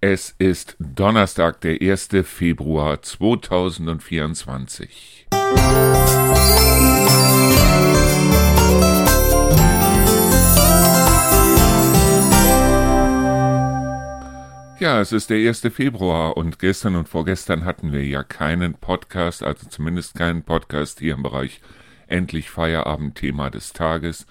Es ist Donnerstag, der 1. Februar 2024. Ja, es ist der 1. Februar und gestern und vorgestern hatten wir ja keinen Podcast, also zumindest keinen Podcast hier im Bereich Endlich Feierabend Thema des Tages.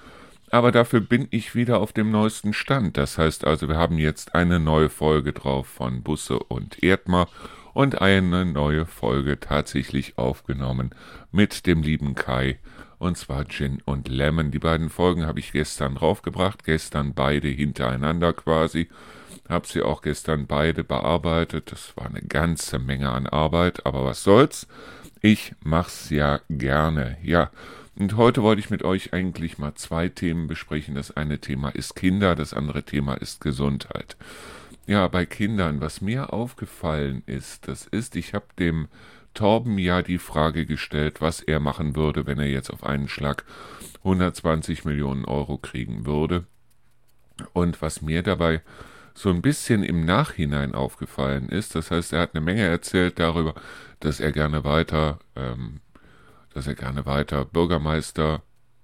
Aber dafür bin ich wieder auf dem neuesten Stand. Das heißt also, wir haben jetzt eine neue Folge drauf von Busse und Erdmer und eine neue Folge tatsächlich aufgenommen mit dem lieben Kai. Und zwar Gin und Lemon. Die beiden Folgen habe ich gestern draufgebracht. Gestern beide hintereinander quasi. Habe sie auch gestern beide bearbeitet. Das war eine ganze Menge an Arbeit. Aber was soll's? Ich mach's ja gerne. Ja. Und heute wollte ich mit euch eigentlich mal zwei Themen besprechen. Das eine Thema ist Kinder, das andere Thema ist Gesundheit. Ja, bei Kindern, was mir aufgefallen ist, das ist, ich habe dem Torben ja die Frage gestellt, was er machen würde, wenn er jetzt auf einen Schlag 120 Millionen Euro kriegen würde. Und was mir dabei so ein bisschen im Nachhinein aufgefallen ist, das heißt, er hat eine Menge erzählt darüber, dass er gerne weiter ähm, dass er gerne weiter Bürgermeister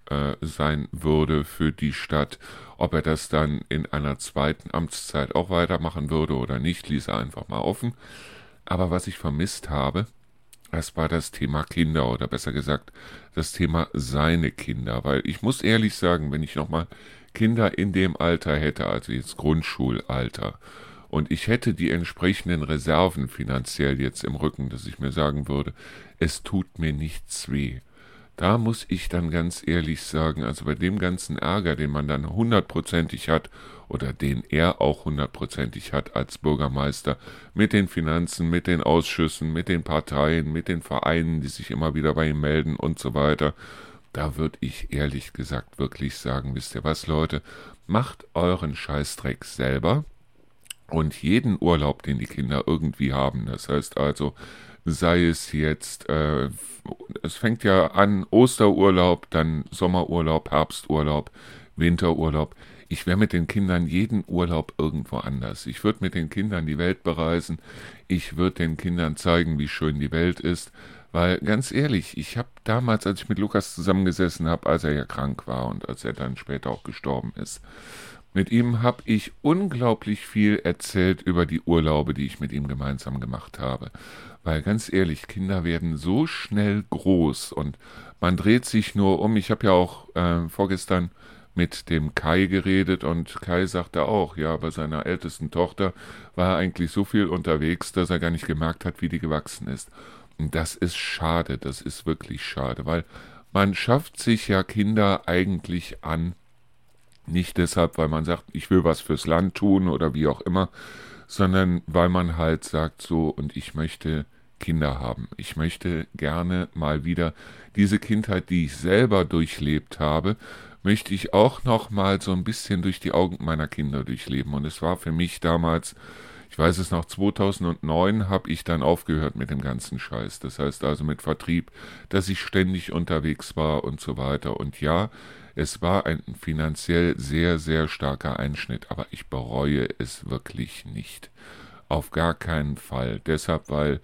äh, sein würde für die Stadt. Ob er das dann in einer zweiten Amtszeit auch weitermachen würde oder nicht, ließ er einfach mal offen. Aber was ich vermisst habe, das war das Thema Kinder oder besser gesagt das Thema seine Kinder, weil ich muss ehrlich sagen, wenn ich nochmal Kinder in dem Alter hätte, also jetzt Grundschulalter, und ich hätte die entsprechenden Reserven finanziell jetzt im Rücken, dass ich mir sagen würde, es tut mir nichts weh. Da muss ich dann ganz ehrlich sagen, also bei dem ganzen Ärger, den man dann hundertprozentig hat oder den er auch hundertprozentig hat als Bürgermeister, mit den Finanzen, mit den Ausschüssen, mit den Parteien, mit den Vereinen, die sich immer wieder bei ihm melden und so weiter, da würde ich ehrlich gesagt wirklich sagen, wisst ihr was, Leute, macht euren Scheißdreck selber und jeden Urlaub, den die Kinder irgendwie haben, das heißt also, sei es jetzt, äh, es fängt ja an, Osterurlaub, dann Sommerurlaub, Herbsturlaub, Winterurlaub. Ich wäre mit den Kindern jeden Urlaub irgendwo anders. Ich würde mit den Kindern die Welt bereisen. Ich würde den Kindern zeigen, wie schön die Welt ist. Weil ganz ehrlich, ich habe damals, als ich mit Lukas zusammengesessen habe, als er ja krank war und als er dann später auch gestorben ist, mit ihm habe ich unglaublich viel erzählt über die Urlaube, die ich mit ihm gemeinsam gemacht habe. Weil ganz ehrlich, Kinder werden so schnell groß und man dreht sich nur um. Ich habe ja auch äh, vorgestern mit dem Kai geredet und Kai sagte auch, ja, bei seiner ältesten Tochter war er eigentlich so viel unterwegs, dass er gar nicht gemerkt hat, wie die gewachsen ist. Und das ist schade, das ist wirklich schade, weil man schafft sich ja Kinder eigentlich an, nicht deshalb, weil man sagt, ich will was fürs Land tun oder wie auch immer, sondern weil man halt sagt so, und ich möchte Kinder haben. Ich möchte gerne mal wieder diese Kindheit, die ich selber durchlebt habe, möchte ich auch noch mal so ein bisschen durch die Augen meiner Kinder durchleben. Und es war für mich damals, ich weiß es noch, 2009 habe ich dann aufgehört mit dem ganzen Scheiß. Das heißt also mit Vertrieb, dass ich ständig unterwegs war und so weiter. Und ja, es war ein finanziell sehr, sehr starker Einschnitt, aber ich bereue es wirklich nicht. Auf gar keinen Fall. Deshalb, weil,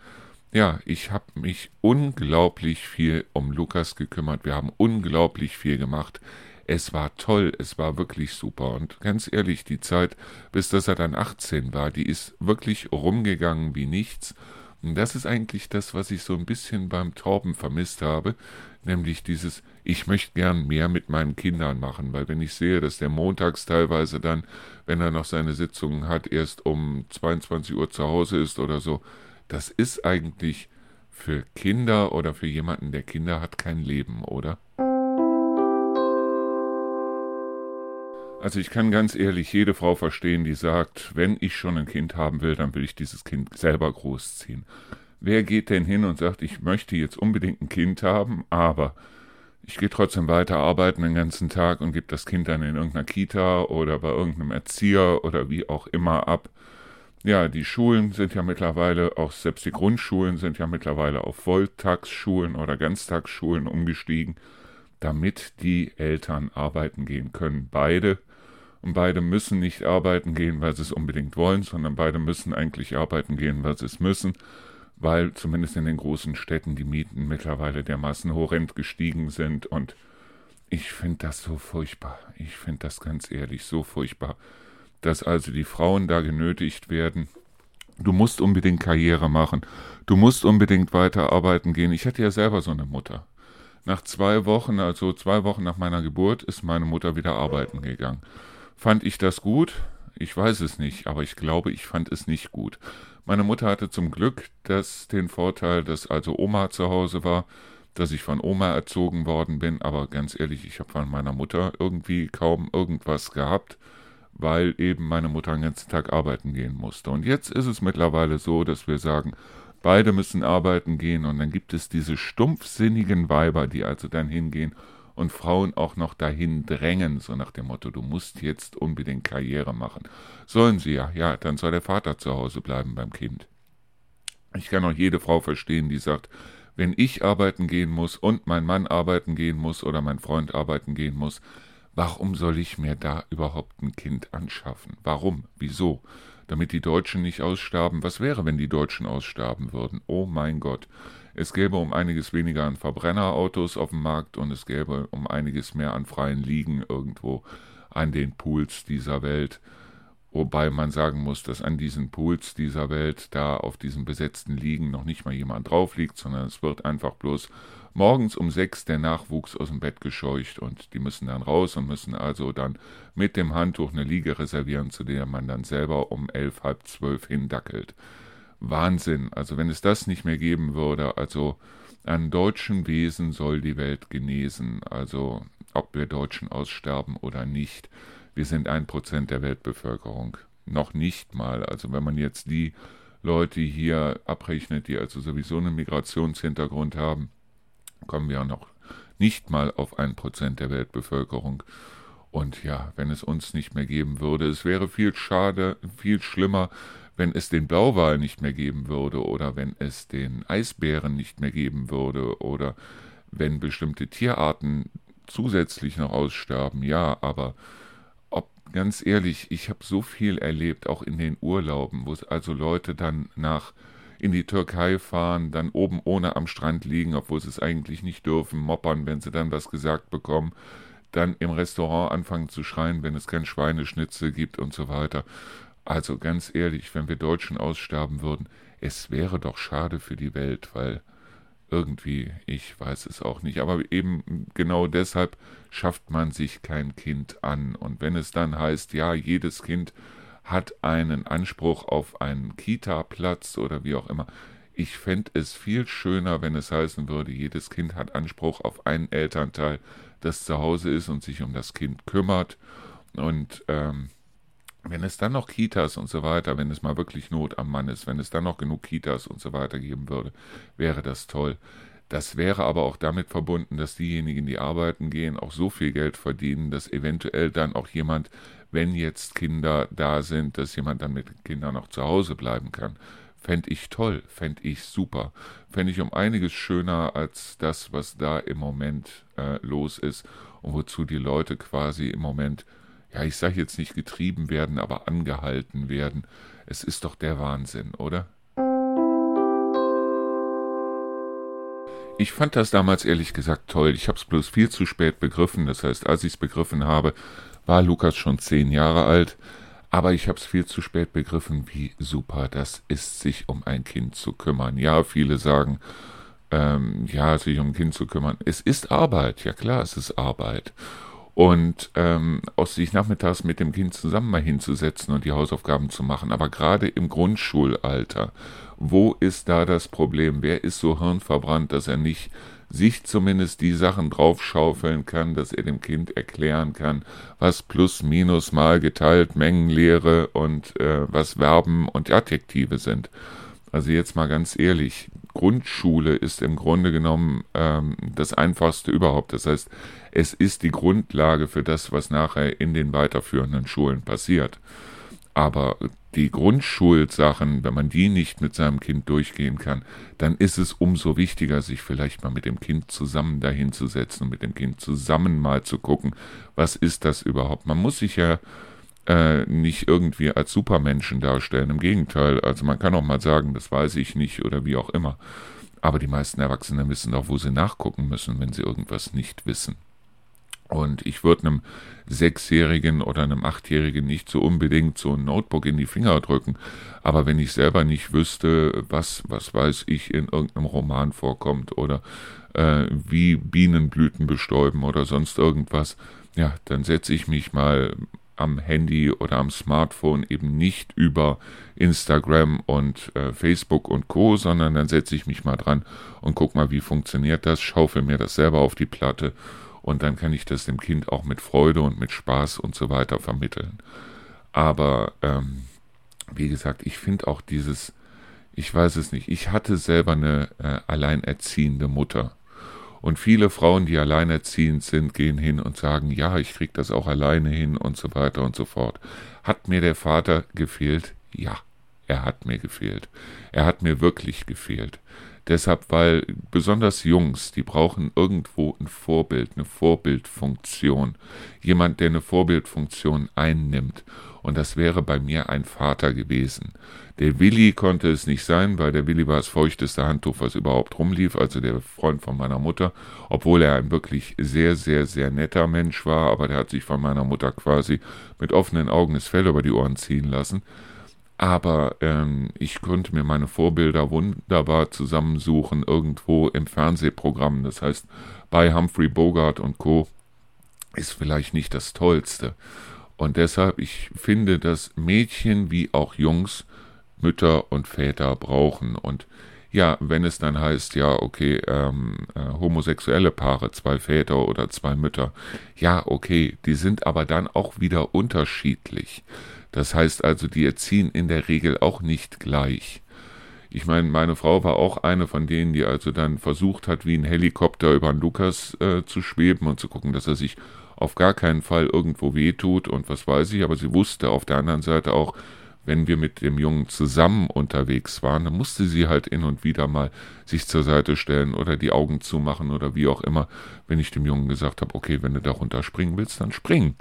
ja, ich habe mich unglaublich viel um Lukas gekümmert. Wir haben unglaublich viel gemacht. Es war toll, es war wirklich super. Und ganz ehrlich, die Zeit, bis dass er dann 18 war, die ist wirklich rumgegangen wie nichts. Und das ist eigentlich das, was ich so ein bisschen beim Torben vermisst habe, nämlich dieses, ich möchte gern mehr mit meinen Kindern machen, weil wenn ich sehe, dass der montags teilweise dann, wenn er noch seine Sitzungen hat, erst um 22 Uhr zu Hause ist oder so, das ist eigentlich für Kinder oder für jemanden, der Kinder hat, kein Leben, oder? Also ich kann ganz ehrlich jede Frau verstehen, die sagt, wenn ich schon ein Kind haben will, dann will ich dieses Kind selber großziehen. Wer geht denn hin und sagt, ich möchte jetzt unbedingt ein Kind haben, aber ich gehe trotzdem weiter arbeiten den ganzen Tag und gebe das Kind dann in irgendeiner Kita oder bei irgendeinem Erzieher oder wie auch immer ab. Ja, die Schulen sind ja mittlerweile, auch selbst die Grundschulen sind ja mittlerweile auf Volltagsschulen oder Ganztagsschulen umgestiegen, damit die Eltern arbeiten gehen können. Beide Und beide müssen nicht arbeiten gehen, weil sie es unbedingt wollen, sondern beide müssen eigentlich arbeiten gehen, weil sie es müssen, weil zumindest in den großen Städten die Mieten mittlerweile dermaßen horrend gestiegen sind. Und ich finde das so furchtbar. Ich finde das ganz ehrlich so furchtbar, dass also die Frauen da genötigt werden, du musst unbedingt Karriere machen, du musst unbedingt weiter arbeiten gehen. Ich hatte ja selber so eine Mutter. Nach zwei Wochen, also zwei Wochen nach meiner Geburt, ist meine Mutter wieder arbeiten gegangen. Fand ich das gut? Ich weiß es nicht, aber ich glaube, ich fand es nicht gut. Meine Mutter hatte zum Glück das, den Vorteil, dass also Oma zu Hause war, dass ich von Oma erzogen worden bin, aber ganz ehrlich, ich habe von meiner Mutter irgendwie kaum irgendwas gehabt, weil eben meine Mutter den ganzen Tag arbeiten gehen musste. Und jetzt ist es mittlerweile so, dass wir sagen, beide müssen arbeiten gehen und dann gibt es diese stumpfsinnigen Weiber, die also dann hingehen und Frauen auch noch dahin drängen, so nach dem Motto, du musst jetzt unbedingt Karriere machen. Sollen sie ja, ja, dann soll der Vater zu Hause bleiben beim Kind. Ich kann auch jede Frau verstehen, die sagt, wenn ich arbeiten gehen muss und mein Mann arbeiten gehen muss oder mein Freund arbeiten gehen muss, warum soll ich mir da überhaupt ein Kind anschaffen? Warum? Wieso? Damit die Deutschen nicht aussterben? Was wäre, wenn die Deutschen aussterben würden? Oh mein Gott. Es gäbe um einiges weniger an Verbrennerautos auf dem Markt und es gäbe um einiges mehr an freien Liegen irgendwo an den Pools dieser Welt. Wobei man sagen muss, dass an diesen Pools dieser Welt, da auf diesen besetzten Liegen noch nicht mal jemand drauf liegt, sondern es wird einfach bloß morgens um sechs der Nachwuchs aus dem Bett gescheucht und die müssen dann raus und müssen also dann mit dem Handtuch eine Liege reservieren, zu der man dann selber um elf, halb zwölf hindackelt. Wahnsinn. Also wenn es das nicht mehr geben würde, also an deutschen Wesen soll die Welt genesen. Also ob wir Deutschen aussterben oder nicht. Wir sind ein Prozent der Weltbevölkerung. Noch nicht mal. Also wenn man jetzt die Leute hier abrechnet, die also sowieso einen Migrationshintergrund haben, kommen wir noch nicht mal auf ein Prozent der Weltbevölkerung. Und ja, wenn es uns nicht mehr geben würde, es wäre viel schade, viel schlimmer, wenn es den Blauwal nicht mehr geben würde oder wenn es den Eisbären nicht mehr geben würde oder wenn bestimmte Tierarten zusätzlich noch aussterben, ja, aber ob ganz ehrlich, ich habe so viel erlebt, auch in den Urlauben, wo also Leute dann nach in die Türkei fahren, dann oben ohne am Strand liegen, obwohl sie es eigentlich nicht dürfen, moppern, wenn sie dann was gesagt bekommen, dann im Restaurant anfangen zu schreien, wenn es kein Schweineschnitzel gibt und so weiter. Also ganz ehrlich, wenn wir Deutschen aussterben würden, es wäre doch schade für die Welt, weil irgendwie, ich weiß es auch nicht, aber eben genau deshalb schafft man sich kein Kind an. Und wenn es dann heißt, ja, jedes Kind hat einen Anspruch auf einen Kita-Platz oder wie auch immer, ich fände es viel schöner, wenn es heißen würde, jedes Kind hat Anspruch auf einen Elternteil, das zu Hause ist und sich um das Kind kümmert. Und ähm, wenn es dann noch Kitas und so weiter, wenn es mal wirklich Not am Mann ist, wenn es dann noch genug Kitas und so weiter geben würde, wäre das toll. Das wäre aber auch damit verbunden, dass diejenigen, die arbeiten gehen, auch so viel Geld verdienen, dass eventuell dann auch jemand, wenn jetzt Kinder da sind, dass jemand dann mit Kindern noch zu Hause bleiben kann. Fände ich toll, fände ich super. Fände ich um einiges schöner als das, was da im Moment äh, los ist und wozu die Leute quasi im Moment ja, ich sage jetzt nicht getrieben werden, aber angehalten werden. Es ist doch der Wahnsinn, oder? Ich fand das damals ehrlich gesagt toll. Ich habe es bloß viel zu spät begriffen. Das heißt, als ich es begriffen habe, war Lukas schon zehn Jahre alt. Aber ich habe es viel zu spät begriffen, wie super das ist, sich um ein Kind zu kümmern. Ja, viele sagen, ähm, ja, sich um ein Kind zu kümmern. Es ist Arbeit. Ja klar, es ist Arbeit und ähm, auch sich nachmittags mit dem Kind zusammen mal hinzusetzen und die Hausaufgaben zu machen. Aber gerade im Grundschulalter, wo ist da das Problem? Wer ist so hirnverbrannt, dass er nicht sich zumindest die Sachen draufschaufeln kann, dass er dem Kind erklären kann, was plus, minus, mal geteilt, Mengenlehre und äh, was Verben und Adjektive sind. Also jetzt mal ganz ehrlich, Grundschule ist im Grunde genommen ähm, das Einfachste überhaupt. Das heißt, es ist die Grundlage für das, was nachher in den weiterführenden Schulen passiert. Aber die Grundschulsachen, wenn man die nicht mit seinem Kind durchgehen kann, dann ist es umso wichtiger, sich vielleicht mal mit dem Kind zusammen dahinzusetzen und mit dem Kind zusammen mal zu gucken, was ist das überhaupt. Man muss sich ja äh, nicht irgendwie als Supermenschen darstellen. Im Gegenteil, also man kann auch mal sagen, das weiß ich nicht oder wie auch immer. Aber die meisten Erwachsenen wissen auch, wo sie nachgucken müssen, wenn sie irgendwas nicht wissen. Und ich würde einem Sechsjährigen oder einem Achtjährigen nicht so unbedingt so ein Notebook in die Finger drücken. Aber wenn ich selber nicht wüsste, was, was weiß ich, in irgendeinem Roman vorkommt oder äh, wie Bienenblüten bestäuben oder sonst irgendwas, ja, dann setze ich mich mal am Handy oder am Smartphone eben nicht über Instagram und äh, Facebook und Co., sondern dann setze ich mich mal dran und guck mal, wie funktioniert das, schaufel mir das selber auf die Platte und dann kann ich das dem Kind auch mit Freude und mit Spaß und so weiter vermitteln. Aber ähm, wie gesagt, ich finde auch dieses, ich weiß es nicht, ich hatte selber eine äh, alleinerziehende Mutter. Und viele Frauen, die alleinerziehend sind, gehen hin und sagen, ja, ich krieg das auch alleine hin und so weiter und so fort. Hat mir der Vater gefehlt? Ja, er hat mir gefehlt. Er hat mir wirklich gefehlt. Deshalb, weil besonders Jungs, die brauchen irgendwo ein Vorbild, eine Vorbildfunktion. Jemand, der eine Vorbildfunktion einnimmt. Und das wäre bei mir ein Vater gewesen. Der Willi konnte es nicht sein, weil der Willi war das feuchteste Handtuch, was überhaupt rumlief, also der Freund von meiner Mutter, obwohl er ein wirklich sehr, sehr, sehr netter Mensch war, aber der hat sich von meiner Mutter quasi mit offenen Augen das Fell über die Ohren ziehen lassen. Aber ähm, ich konnte mir meine Vorbilder wunderbar zusammensuchen, irgendwo im Fernsehprogramm. Das heißt, bei Humphrey Bogart und Co. ist vielleicht nicht das Tollste. Und deshalb, ich finde, dass Mädchen wie auch Jungs Mütter und Väter brauchen. Und ja, wenn es dann heißt, ja, okay, ähm, äh, homosexuelle Paare, zwei Väter oder zwei Mütter, ja, okay, die sind aber dann auch wieder unterschiedlich. Das heißt also, die erziehen in der Regel auch nicht gleich. Ich meine, meine Frau war auch eine von denen, die also dann versucht hat, wie ein Helikopter über den Lukas äh, zu schweben und zu gucken, dass er sich auf gar keinen Fall irgendwo wehtut und was weiß ich, aber sie wusste auf der anderen Seite auch, wenn wir mit dem Jungen zusammen unterwegs waren, dann musste sie halt hin und wieder mal sich zur Seite stellen oder die Augen zumachen oder wie auch immer, wenn ich dem Jungen gesagt habe, okay, wenn du da runterspringen willst, dann spring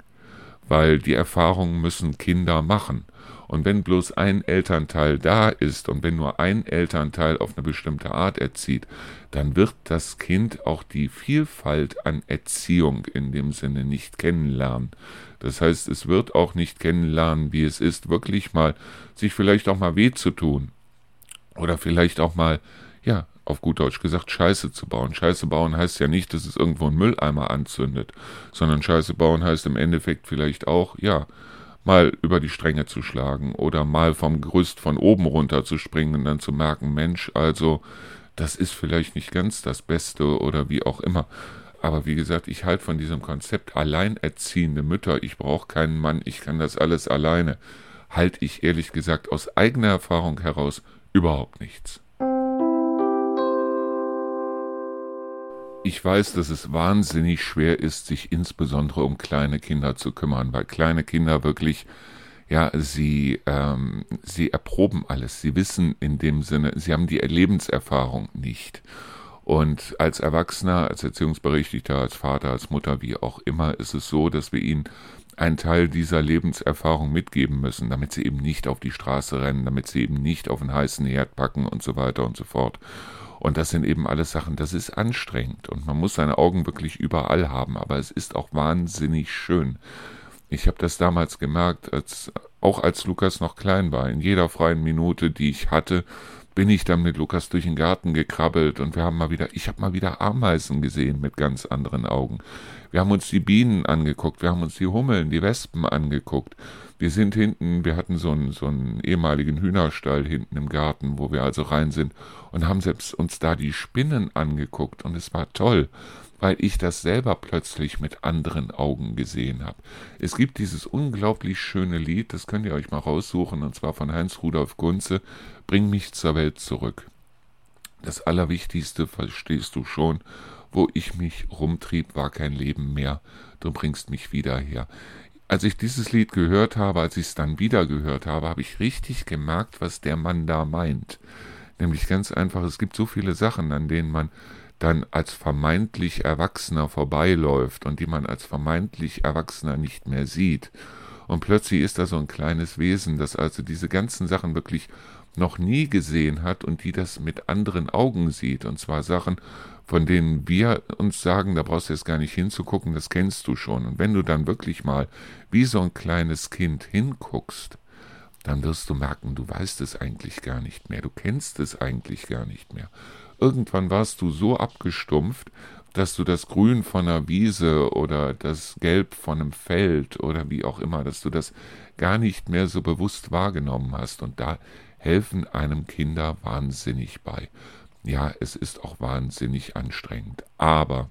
weil die Erfahrungen müssen Kinder machen. Und wenn bloß ein Elternteil da ist und wenn nur ein Elternteil auf eine bestimmte Art erzieht, dann wird das Kind auch die Vielfalt an Erziehung in dem Sinne nicht kennenlernen. Das heißt, es wird auch nicht kennenlernen, wie es ist, wirklich mal sich vielleicht auch mal weh zu tun. Oder vielleicht auch mal, auf gut Deutsch gesagt, Scheiße zu bauen. Scheiße bauen heißt ja nicht, dass es irgendwo einen Mülleimer anzündet, sondern Scheiße bauen heißt im Endeffekt vielleicht auch, ja, mal über die Stränge zu schlagen oder mal vom Gerüst von oben runter zu springen und dann zu merken, Mensch, also das ist vielleicht nicht ganz das Beste oder wie auch immer. Aber wie gesagt, ich halte von diesem Konzept alleinerziehende Mütter, ich brauche keinen Mann, ich kann das alles alleine, halte ich ehrlich gesagt aus eigener Erfahrung heraus überhaupt nichts. Ich weiß, dass es wahnsinnig schwer ist, sich insbesondere um kleine Kinder zu kümmern, weil kleine Kinder wirklich, ja, sie, ähm, sie erproben alles. Sie wissen in dem Sinne, sie haben die Lebenserfahrung nicht. Und als Erwachsener, als Erziehungsberechtigter, als Vater, als Mutter, wie auch immer, ist es so, dass wir ihnen einen Teil dieser Lebenserfahrung mitgeben müssen, damit sie eben nicht auf die Straße rennen, damit sie eben nicht auf den heißen Herd packen und so weiter und so fort. Und das sind eben alles Sachen, das ist anstrengend und man muss seine Augen wirklich überall haben, aber es ist auch wahnsinnig schön. Ich habe das damals gemerkt, als, auch als Lukas noch klein war. In jeder freien Minute, die ich hatte, bin ich dann mit Lukas durch den Garten gekrabbelt und wir haben mal wieder, ich habe mal wieder Ameisen gesehen mit ganz anderen Augen. Wir haben uns die Bienen angeguckt, wir haben uns die Hummeln, die Wespen angeguckt. Wir sind hinten, wir hatten so einen, so einen ehemaligen Hühnerstall hinten im Garten, wo wir also rein sind und haben selbst uns da die Spinnen angeguckt und es war toll, weil ich das selber plötzlich mit anderen Augen gesehen habe. Es gibt dieses unglaublich schöne Lied, das könnt ihr euch mal raussuchen, und zwar von Heinz Rudolf Kunze, Bring mich zur Welt zurück. Das Allerwichtigste verstehst du schon, wo ich mich rumtrieb, war kein Leben mehr, du bringst mich wieder her als ich dieses Lied gehört habe, als ich es dann wieder gehört habe, habe ich richtig gemerkt, was der Mann da meint. Nämlich ganz einfach, es gibt so viele Sachen, an denen man dann als vermeintlich Erwachsener vorbeiläuft und die man als vermeintlich Erwachsener nicht mehr sieht. Und plötzlich ist da so ein kleines Wesen, das also diese ganzen Sachen wirklich noch nie gesehen hat und die das mit anderen Augen sieht. Und zwar Sachen, von denen wir uns sagen, da brauchst du jetzt gar nicht hinzugucken, das kennst du schon. Und wenn du dann wirklich mal wie so ein kleines Kind hinguckst, dann wirst du merken, du weißt es eigentlich gar nicht mehr, du kennst es eigentlich gar nicht mehr. Irgendwann warst du so abgestumpft, dass du das Grün von einer Wiese oder das Gelb von einem Feld oder wie auch immer, dass du das gar nicht mehr so bewusst wahrgenommen hast. Und da helfen einem Kinder wahnsinnig bei. Ja, es ist auch wahnsinnig anstrengend. Aber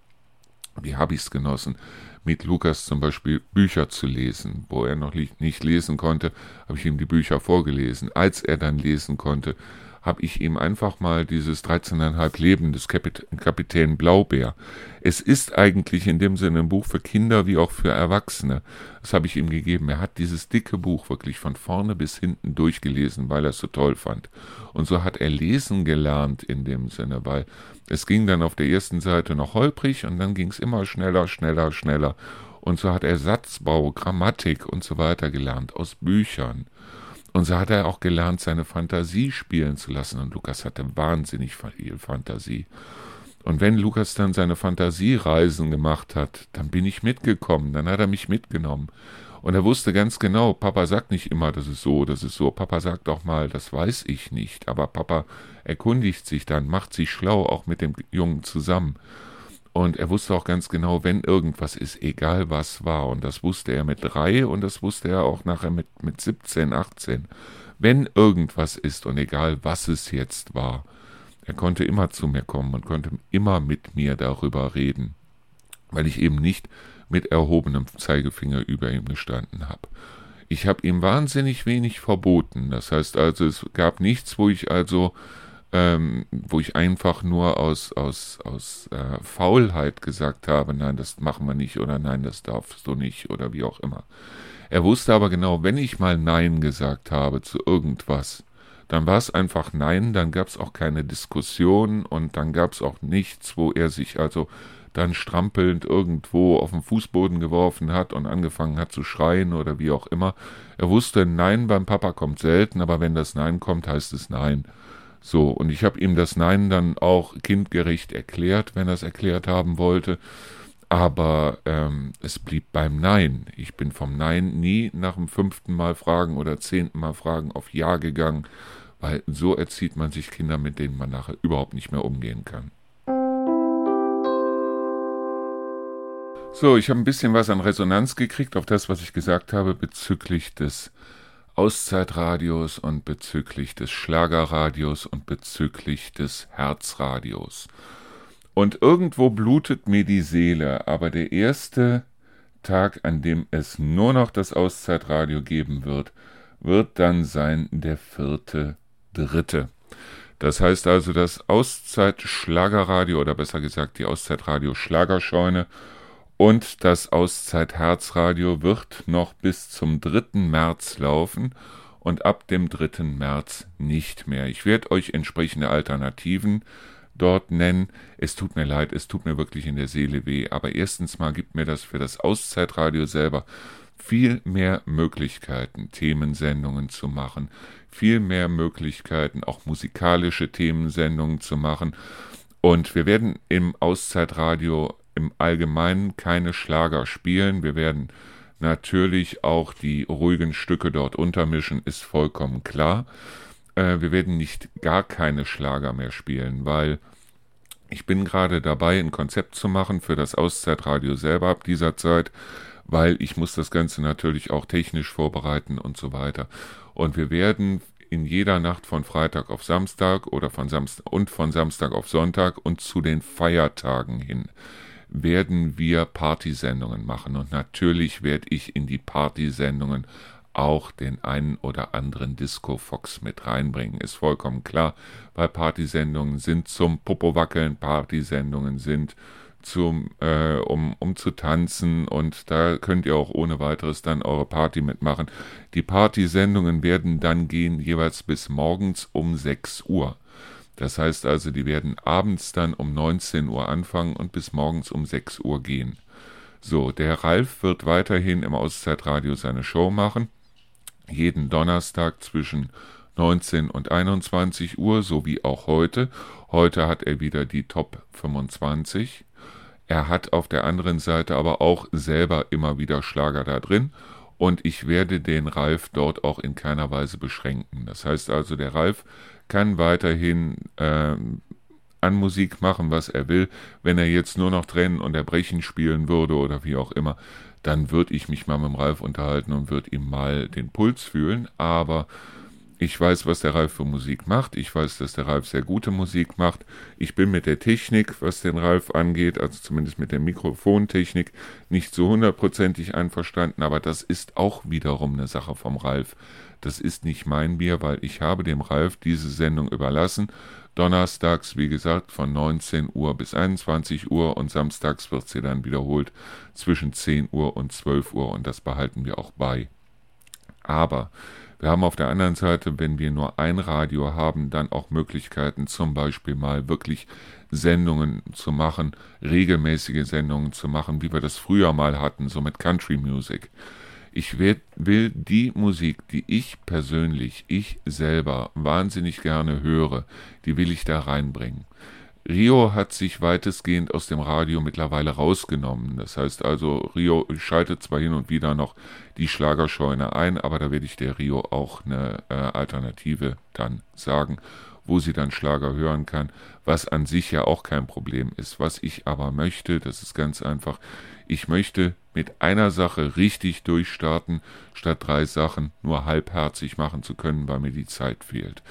wie habe ich es genossen, mit Lukas zum Beispiel Bücher zu lesen. Wo er noch nicht lesen konnte, habe ich ihm die Bücher vorgelesen. Als er dann lesen konnte, habe ich ihm einfach mal dieses 13,5 Leben des Kapit Kapitän Blaubeer. Es ist eigentlich in dem Sinne ein Buch für Kinder wie auch für Erwachsene. Das habe ich ihm gegeben. Er hat dieses dicke Buch wirklich von vorne bis hinten durchgelesen, weil er es so toll fand. Und so hat er lesen gelernt in dem Sinne, weil es ging dann auf der ersten Seite noch holprig und dann ging es immer schneller, schneller, schneller. Und so hat er Satzbau, Grammatik und so weiter gelernt aus Büchern. Und so hat er auch gelernt, seine Fantasie spielen zu lassen. Und Lukas hatte wahnsinnig viel Fantasie. Und wenn Lukas dann seine Fantasiereisen gemacht hat, dann bin ich mitgekommen, dann hat er mich mitgenommen. Und er wusste ganz genau, Papa sagt nicht immer, das ist so, das ist so. Papa sagt auch mal, das weiß ich nicht. Aber Papa erkundigt sich dann, macht sich schlau, auch mit dem Jungen zusammen. Und er wusste auch ganz genau, wenn irgendwas ist, egal was war. Und das wusste er mit drei und das wusste er auch nachher mit, mit 17, 18. Wenn irgendwas ist und egal was es jetzt war, er konnte immer zu mir kommen und konnte immer mit mir darüber reden, weil ich eben nicht mit erhobenem Zeigefinger über ihm gestanden habe. Ich habe ihm wahnsinnig wenig verboten. Das heißt also, es gab nichts, wo ich also ähm, wo ich einfach nur aus, aus, aus äh, Faulheit gesagt habe, nein, das machen wir nicht oder nein, das darfst du nicht oder wie auch immer. Er wusste aber genau, wenn ich mal Nein gesagt habe zu irgendwas, dann war es einfach Nein, dann gab es auch keine Diskussion und dann gab es auch nichts, wo er sich also dann strampelnd irgendwo auf den Fußboden geworfen hat und angefangen hat zu schreien oder wie auch immer. Er wusste, Nein beim Papa kommt selten, aber wenn das Nein kommt, heißt es Nein. So, und ich habe ihm das Nein dann auch kindgerecht erklärt, wenn er es erklärt haben wollte. Aber ähm, es blieb beim Nein. Ich bin vom Nein nie nach dem fünften Mal fragen oder zehnten Mal fragen auf Ja gegangen, weil so erzieht man sich Kinder, mit denen man nachher überhaupt nicht mehr umgehen kann. So, ich habe ein bisschen was an Resonanz gekriegt auf das, was ich gesagt habe bezüglich des Auszeitradios und bezüglich des Schlagerradios und bezüglich des Herzradios. Und irgendwo blutet mir die Seele, aber der erste Tag, an dem es nur noch das Auszeitradio geben wird, wird dann sein der vierte, dritte. Das heißt also, das Auszeit-Schlagerradio oder besser gesagt die Auszeitradio-Schlagerscheune und das Auszeit Herzradio wird noch bis zum 3. März laufen und ab dem 3. März nicht mehr. Ich werde euch entsprechende Alternativen dort nennen. Es tut mir leid, es tut mir wirklich in der Seele weh, aber erstens mal gibt mir das für das Auszeitradio selber viel mehr Möglichkeiten, Themensendungen zu machen, viel mehr Möglichkeiten, auch musikalische Themensendungen zu machen. Und wir werden im Auszeitradio im Allgemeinen keine Schlager spielen. Wir werden natürlich auch die ruhigen Stücke dort untermischen, ist vollkommen klar. Äh, wir werden nicht gar keine Schlager mehr spielen, weil ich bin gerade dabei, ein Konzept zu machen für das Auszeitradio selber ab dieser Zeit, weil ich muss das Ganze natürlich auch technisch vorbereiten und so weiter. Und wir werden in jeder Nacht von Freitag auf Samstag oder von Samstag und von Samstag auf Sonntag und zu den Feiertagen hin werden wir Partysendungen machen. Und natürlich werde ich in die Partysendungen auch den einen oder anderen Disco Fox mit reinbringen. Ist vollkommen klar, weil Partysendungen sind zum Popowackeln, Partysendungen sind zum, äh, um, um zu tanzen und da könnt ihr auch ohne weiteres dann eure Party mitmachen. Die Partysendungen werden dann gehen jeweils bis morgens um 6 Uhr. Das heißt also, die werden abends dann um 19 Uhr anfangen und bis morgens um 6 Uhr gehen. So, der Ralf wird weiterhin im Auszeitradio seine Show machen. Jeden Donnerstag zwischen 19 und 21 Uhr, so wie auch heute. Heute hat er wieder die Top 25. Er hat auf der anderen Seite aber auch selber immer wieder Schlager da drin und ich werde den Ralf dort auch in keiner Weise beschränken. Das heißt also, der Ralf kann weiterhin äh, an Musik machen, was er will. Wenn er jetzt nur noch trennen und erbrechen spielen würde oder wie auch immer, dann würde ich mich mal mit dem Ralf unterhalten und würde ihm mal den Puls fühlen. Aber ich weiß, was der Ralf für Musik macht. Ich weiß, dass der Ralf sehr gute Musik macht. Ich bin mit der Technik, was den Ralf angeht, also zumindest mit der Mikrofontechnik, nicht so hundertprozentig einverstanden. Aber das ist auch wiederum eine Sache vom Ralf. Das ist nicht mein Bier, weil ich habe dem Ralf diese Sendung überlassen. Donnerstags, wie gesagt, von 19 Uhr bis 21 Uhr und samstags wird sie dann wiederholt zwischen 10 Uhr und 12 Uhr und das behalten wir auch bei. Aber wir haben auf der anderen Seite, wenn wir nur ein Radio haben, dann auch Möglichkeiten, zum Beispiel mal wirklich Sendungen zu machen, regelmäßige Sendungen zu machen, wie wir das früher mal hatten, so mit Country Music. Ich will, die Musik, die ich persönlich, ich selber wahnsinnig gerne höre, die will ich da reinbringen. Rio hat sich weitestgehend aus dem Radio mittlerweile rausgenommen. Das heißt also, Rio schaltet zwar hin und wieder noch die Schlagerscheune ein, aber da werde ich der Rio auch eine äh, Alternative dann sagen, wo sie dann Schlager hören kann, was an sich ja auch kein Problem ist. Was ich aber möchte, das ist ganz einfach, ich möchte mit einer Sache richtig durchstarten, statt drei Sachen nur halbherzig machen zu können, weil mir die Zeit fehlt.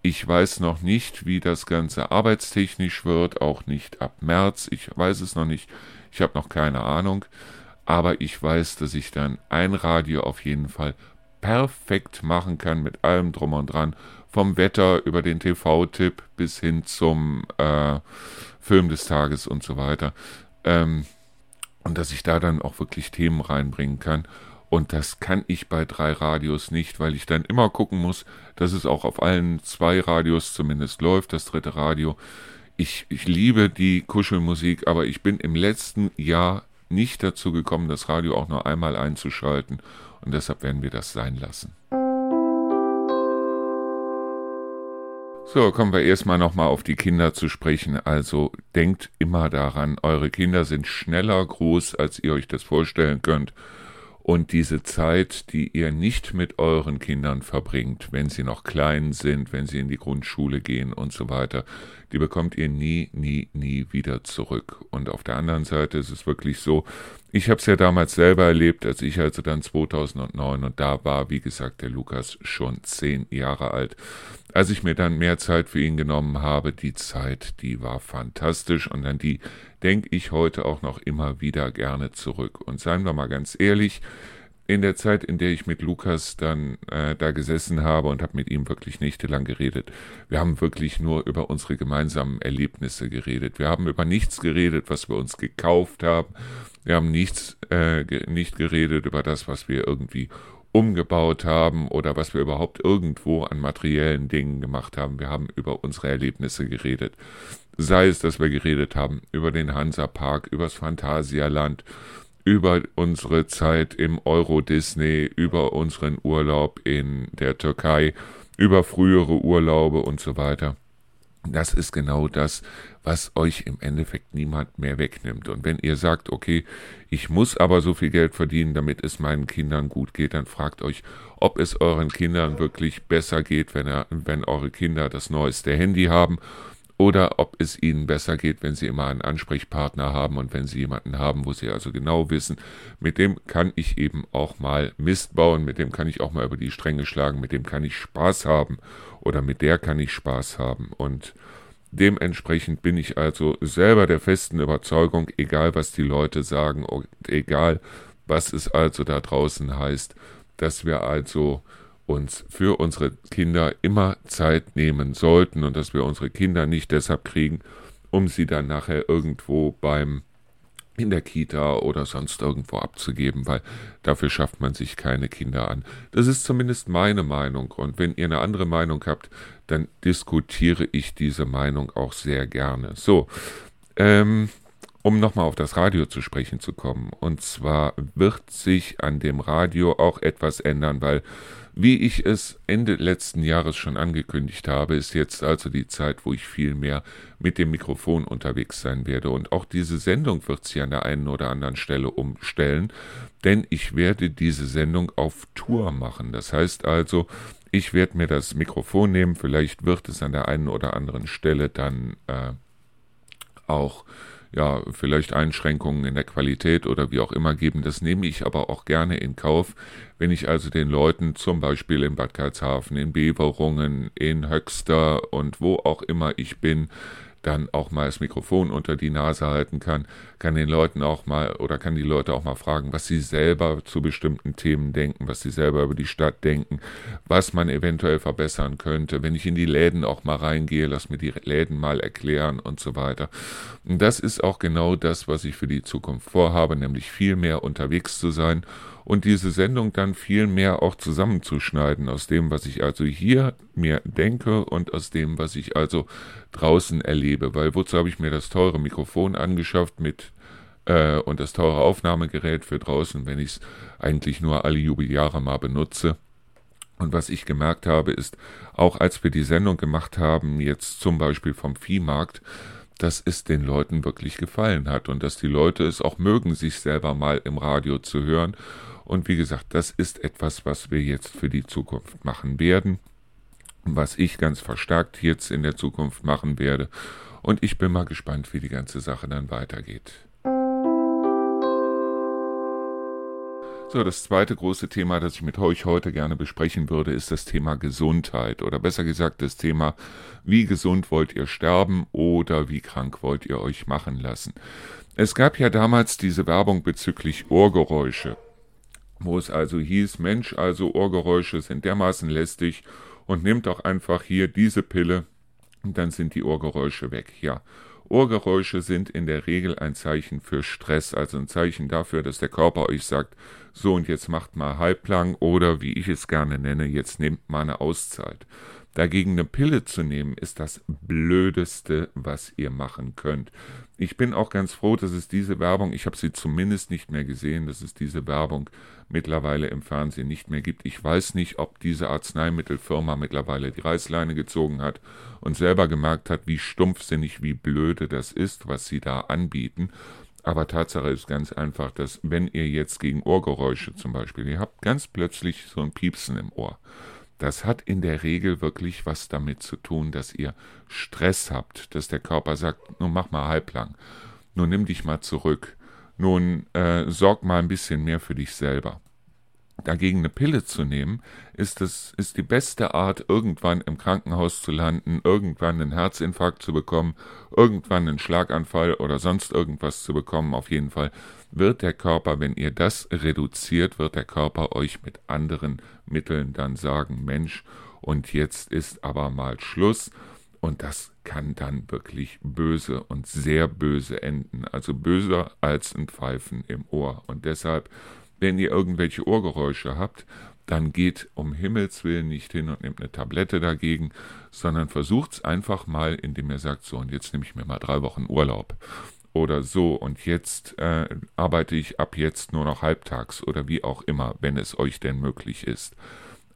Ich weiß noch nicht, wie das Ganze arbeitstechnisch wird, auch nicht ab März. Ich weiß es noch nicht. Ich habe noch keine Ahnung. Aber ich weiß, dass ich dann ein Radio auf jeden Fall perfekt machen kann mit allem drum und dran. Vom Wetter über den TV-Tipp bis hin zum äh, Film des Tages und so weiter. Ähm, und dass ich da dann auch wirklich Themen reinbringen kann. Und das kann ich bei drei Radios nicht, weil ich dann immer gucken muss, dass es auch auf allen zwei Radios zumindest läuft, das dritte Radio. Ich, ich liebe die Kuschelmusik, aber ich bin im letzten Jahr nicht dazu gekommen, das Radio auch nur einmal einzuschalten. Und deshalb werden wir das sein lassen. So, kommen wir erstmal nochmal auf die Kinder zu sprechen. Also denkt immer daran, eure Kinder sind schneller groß, als ihr euch das vorstellen könnt. Und diese Zeit, die ihr nicht mit euren Kindern verbringt, wenn sie noch klein sind, wenn sie in die Grundschule gehen und so weiter, die bekommt ihr nie, nie, nie wieder zurück. Und auf der anderen Seite ist es wirklich so, ich habe es ja damals selber erlebt, als ich also dann 2009 und da war, wie gesagt, der Lukas schon zehn Jahre alt. Als ich mir dann mehr Zeit für ihn genommen habe, die Zeit, die war fantastisch und an die denke ich heute auch noch immer wieder gerne zurück. Und seien wir mal ganz ehrlich, in der Zeit, in der ich mit Lukas dann äh, da gesessen habe und habe mit ihm wirklich nächtelang geredet, wir haben wirklich nur über unsere gemeinsamen Erlebnisse geredet. Wir haben über nichts geredet, was wir uns gekauft haben. Wir haben nichts, äh, nicht geredet über das, was wir irgendwie umgebaut haben oder was wir überhaupt irgendwo an materiellen Dingen gemacht haben. Wir haben über unsere Erlebnisse geredet. Sei es, dass wir geredet haben über den Hansapark, übers Phantasialand, über unsere Zeit im Euro Disney, über unseren Urlaub in der Türkei, über frühere Urlaube und so weiter. Das ist genau das, was euch im Endeffekt niemand mehr wegnimmt. Und wenn ihr sagt, okay, ich muss aber so viel Geld verdienen, damit es meinen Kindern gut geht, dann fragt euch, ob es euren Kindern wirklich besser geht, wenn, er, wenn eure Kinder das neueste Handy haben oder ob es ihnen besser geht, wenn sie immer einen Ansprechpartner haben und wenn sie jemanden haben, wo sie also genau wissen, mit dem kann ich eben auch mal Mist bauen, mit dem kann ich auch mal über die Stränge schlagen, mit dem kann ich Spaß haben oder mit der kann ich Spaß haben. Und Dementsprechend bin ich also selber der festen Überzeugung, egal was die Leute sagen und egal was es also da draußen heißt, dass wir also uns für unsere Kinder immer Zeit nehmen sollten und dass wir unsere Kinder nicht deshalb kriegen, um sie dann nachher irgendwo beim in der Kita oder sonst irgendwo abzugeben, weil dafür schafft man sich keine Kinder an. Das ist zumindest meine Meinung. Und wenn ihr eine andere Meinung habt, dann diskutiere ich diese Meinung auch sehr gerne. So, ähm, um nochmal auf das Radio zu sprechen zu kommen. Und zwar wird sich an dem Radio auch etwas ändern, weil, wie ich es Ende letzten Jahres schon angekündigt habe, ist jetzt also die Zeit, wo ich viel mehr mit dem Mikrofon unterwegs sein werde. Und auch diese Sendung wird sich an der einen oder anderen Stelle umstellen, denn ich werde diese Sendung auf Tour machen. Das heißt also, ich werde mir das Mikrofon nehmen, vielleicht wird es an der einen oder anderen Stelle dann äh, auch ja, vielleicht Einschränkungen in der Qualität oder wie auch immer geben. Das nehme ich aber auch gerne in Kauf, wenn ich also den Leuten zum Beispiel in Bad Karlshafen, in Beverungen, in Höxter und wo auch immer ich bin, dann auch mal das Mikrofon unter die Nase halten kann, kann den Leuten auch mal oder kann die Leute auch mal fragen, was sie selber zu bestimmten Themen denken, was sie selber über die Stadt denken, was man eventuell verbessern könnte. Wenn ich in die Läden auch mal reingehe, lass mir die Läden mal erklären und so weiter. Und das ist auch genau das, was ich für die Zukunft vorhabe, nämlich viel mehr unterwegs zu sein und diese Sendung dann viel mehr auch zusammenzuschneiden aus dem, was ich also hier mir denke und aus dem, was ich also draußen erlebe. Weil wozu habe ich mir das teure Mikrofon angeschafft mit äh, und das teure Aufnahmegerät für draußen, wenn ich es eigentlich nur alle Jubeljahre mal benutze? Und was ich gemerkt habe, ist, auch als wir die Sendung gemacht haben, jetzt zum Beispiel vom Viehmarkt, dass es den Leuten wirklich gefallen hat und dass die Leute es auch mögen, sich selber mal im Radio zu hören und wie gesagt, das ist etwas, was wir jetzt für die Zukunft machen werden, was ich ganz verstärkt jetzt in der Zukunft machen werde. Und ich bin mal gespannt, wie die ganze Sache dann weitergeht. So, das zweite große Thema, das ich mit euch heute gerne besprechen würde, ist das Thema Gesundheit oder besser gesagt das Thema, wie gesund wollt ihr sterben oder wie krank wollt ihr euch machen lassen. Es gab ja damals diese Werbung bezüglich Ohrgeräusche wo es also hieß, Mensch, also Ohrgeräusche sind dermaßen lästig und nimmt doch einfach hier diese Pille und dann sind die Ohrgeräusche weg. Ja, Ohrgeräusche sind in der Regel ein Zeichen für Stress, also ein Zeichen dafür, dass der Körper euch sagt, so und jetzt macht mal halblang oder wie ich es gerne nenne, jetzt nehmt mal eine Auszeit. Dagegen eine Pille zu nehmen, ist das Blödeste, was ihr machen könnt. Ich bin auch ganz froh, dass es diese Werbung, ich habe sie zumindest nicht mehr gesehen, dass es diese Werbung mittlerweile im Fernsehen nicht mehr gibt. Ich weiß nicht, ob diese Arzneimittelfirma mittlerweile die Reißleine gezogen hat und selber gemerkt hat, wie stumpfsinnig, wie blöde das ist, was sie da anbieten. Aber Tatsache ist ganz einfach, dass wenn ihr jetzt gegen Ohrgeräusche zum Beispiel, ihr habt ganz plötzlich so ein Piepsen im Ohr, das hat in der Regel wirklich was damit zu tun, dass ihr Stress habt, dass der Körper sagt, nun mach mal halblang, nun nimm dich mal zurück, nun äh, sorg mal ein bisschen mehr für dich selber. Dagegen eine Pille zu nehmen, ist, es, ist die beste Art, irgendwann im Krankenhaus zu landen, irgendwann einen Herzinfarkt zu bekommen, irgendwann einen Schlaganfall oder sonst irgendwas zu bekommen. Auf jeden Fall wird der Körper, wenn ihr das reduziert, wird der Körper euch mit anderen Mitteln dann sagen, Mensch, und jetzt ist aber mal Schluss. Und das kann dann wirklich böse und sehr böse enden. Also böser als ein Pfeifen im Ohr. Und deshalb, wenn ihr irgendwelche Ohrgeräusche habt, dann geht um Himmels Willen nicht hin und nehmt eine Tablette dagegen, sondern versucht es einfach mal, indem ihr sagt, so und jetzt nehme ich mir mal drei Wochen Urlaub oder so und jetzt äh, arbeite ich ab jetzt nur noch halbtags oder wie auch immer, wenn es euch denn möglich ist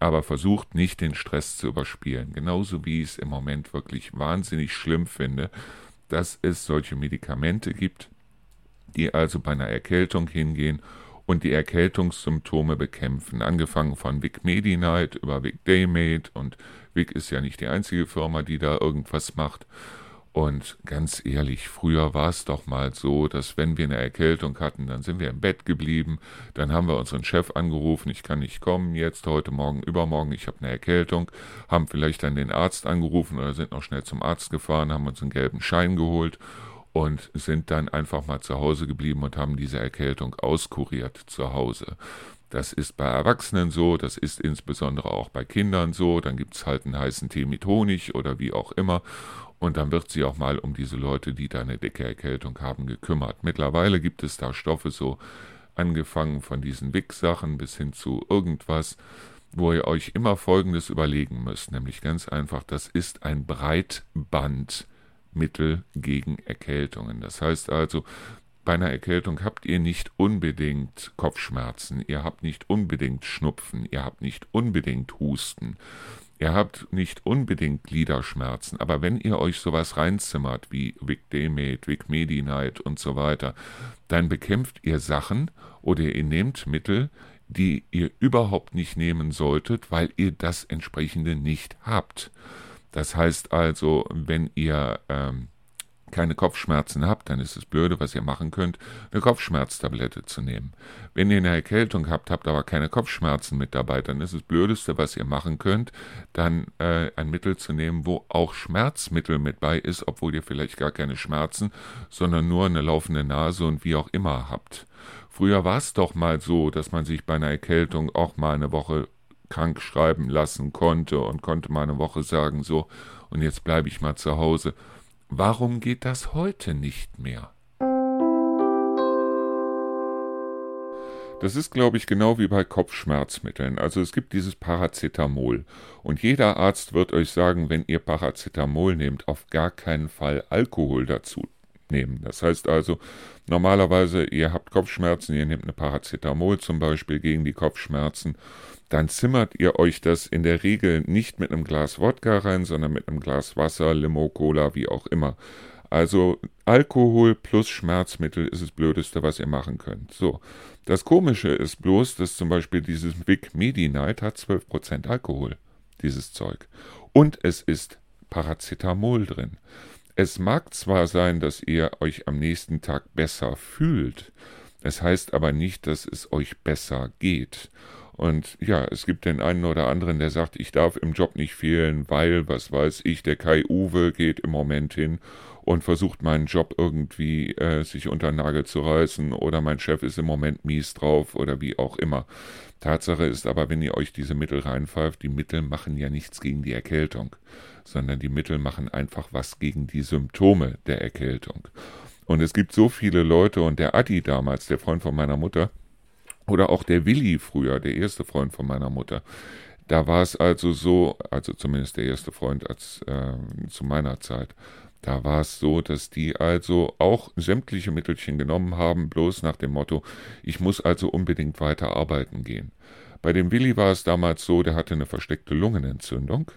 aber versucht nicht den Stress zu überspielen. Genauso wie ich es im Moment wirklich wahnsinnig schlimm finde, dass es solche Medikamente gibt, die also bei einer Erkältung hingehen und die Erkältungssymptome bekämpfen. Angefangen von Vic Medi-Night über Vic Daymate und Vic ist ja nicht die einzige Firma, die da irgendwas macht. Und ganz ehrlich, früher war es doch mal so, dass wenn wir eine Erkältung hatten, dann sind wir im Bett geblieben, dann haben wir unseren Chef angerufen, ich kann nicht kommen, jetzt, heute Morgen, übermorgen, ich habe eine Erkältung, haben vielleicht dann den Arzt angerufen oder sind noch schnell zum Arzt gefahren, haben uns einen gelben Schein geholt und sind dann einfach mal zu Hause geblieben und haben diese Erkältung auskuriert zu Hause. Das ist bei Erwachsenen so, das ist insbesondere auch bei Kindern so. Dann gibt es halt einen heißen Tee mit Honig oder wie auch immer. Und dann wird sie auch mal um diese Leute, die da eine dicke Erkältung haben, gekümmert. Mittlerweile gibt es da Stoffe so, angefangen von diesen Wick-Sachen bis hin zu irgendwas, wo ihr euch immer Folgendes überlegen müsst, nämlich ganz einfach, das ist ein Breitbandmittel gegen Erkältungen. Das heißt also, bei einer Erkältung habt ihr nicht unbedingt Kopfschmerzen, ihr habt nicht unbedingt Schnupfen, ihr habt nicht unbedingt Husten, ihr habt nicht unbedingt Gliederschmerzen, aber wenn ihr euch sowas reinzimmert wie Vicdemate, Vicmedinite und so weiter, dann bekämpft ihr Sachen oder ihr nehmt Mittel, die ihr überhaupt nicht nehmen solltet, weil ihr das entsprechende nicht habt. Das heißt also, wenn ihr ähm, keine Kopfschmerzen habt, dann ist es blöde, was ihr machen könnt, eine Kopfschmerztablette zu nehmen. Wenn ihr eine Erkältung habt, habt aber keine Kopfschmerzen mit dabei, dann ist es blödeste, was ihr machen könnt, dann äh, ein Mittel zu nehmen, wo auch Schmerzmittel mit bei ist, obwohl ihr vielleicht gar keine Schmerzen, sondern nur eine laufende Nase und wie auch immer habt. Früher war es doch mal so, dass man sich bei einer Erkältung auch mal eine Woche krank schreiben lassen konnte und konnte mal eine Woche sagen, so, und jetzt bleibe ich mal zu Hause. Warum geht das heute nicht mehr? Das ist, glaube ich, genau wie bei Kopfschmerzmitteln. Also es gibt dieses Paracetamol. Und jeder Arzt wird euch sagen, wenn ihr Paracetamol nehmt, auf gar keinen Fall Alkohol dazu nehmen. Das heißt also, normalerweise, ihr habt Kopfschmerzen, ihr nehmt eine Paracetamol zum Beispiel gegen die Kopfschmerzen, dann zimmert ihr euch das in der Regel nicht mit einem Glas Wodka rein, sondern mit einem Glas Wasser, Limo, Cola, wie auch immer. Also Alkohol plus Schmerzmittel ist das Blödeste, was ihr machen könnt. So, das Komische ist bloß, dass zum Beispiel dieses Vic Medi-Night hat 12% Alkohol, dieses Zeug. Und es ist Paracetamol drin. Es mag zwar sein, dass ihr euch am nächsten Tag besser fühlt, es heißt aber nicht, dass es euch besser geht. Und ja, es gibt den einen oder anderen, der sagt, ich darf im Job nicht fehlen, weil, was weiß ich, der Kai Uwe geht im Moment hin und versucht meinen Job irgendwie äh, sich unter den Nagel zu reißen oder mein Chef ist im Moment mies drauf oder wie auch immer. Tatsache ist aber, wenn ihr euch diese Mittel reinpfeift, die Mittel machen ja nichts gegen die Erkältung, sondern die Mittel machen einfach was gegen die Symptome der Erkältung. Und es gibt so viele Leute und der Adi damals, der Freund von meiner Mutter, oder auch der Willi früher, der erste Freund von meiner Mutter, da war es also so, also zumindest der erste Freund als äh, zu meiner Zeit, da war es so, dass die also auch sämtliche Mittelchen genommen haben, bloß nach dem Motto, ich muss also unbedingt weiter arbeiten gehen. Bei dem Willi war es damals so, der hatte eine versteckte Lungenentzündung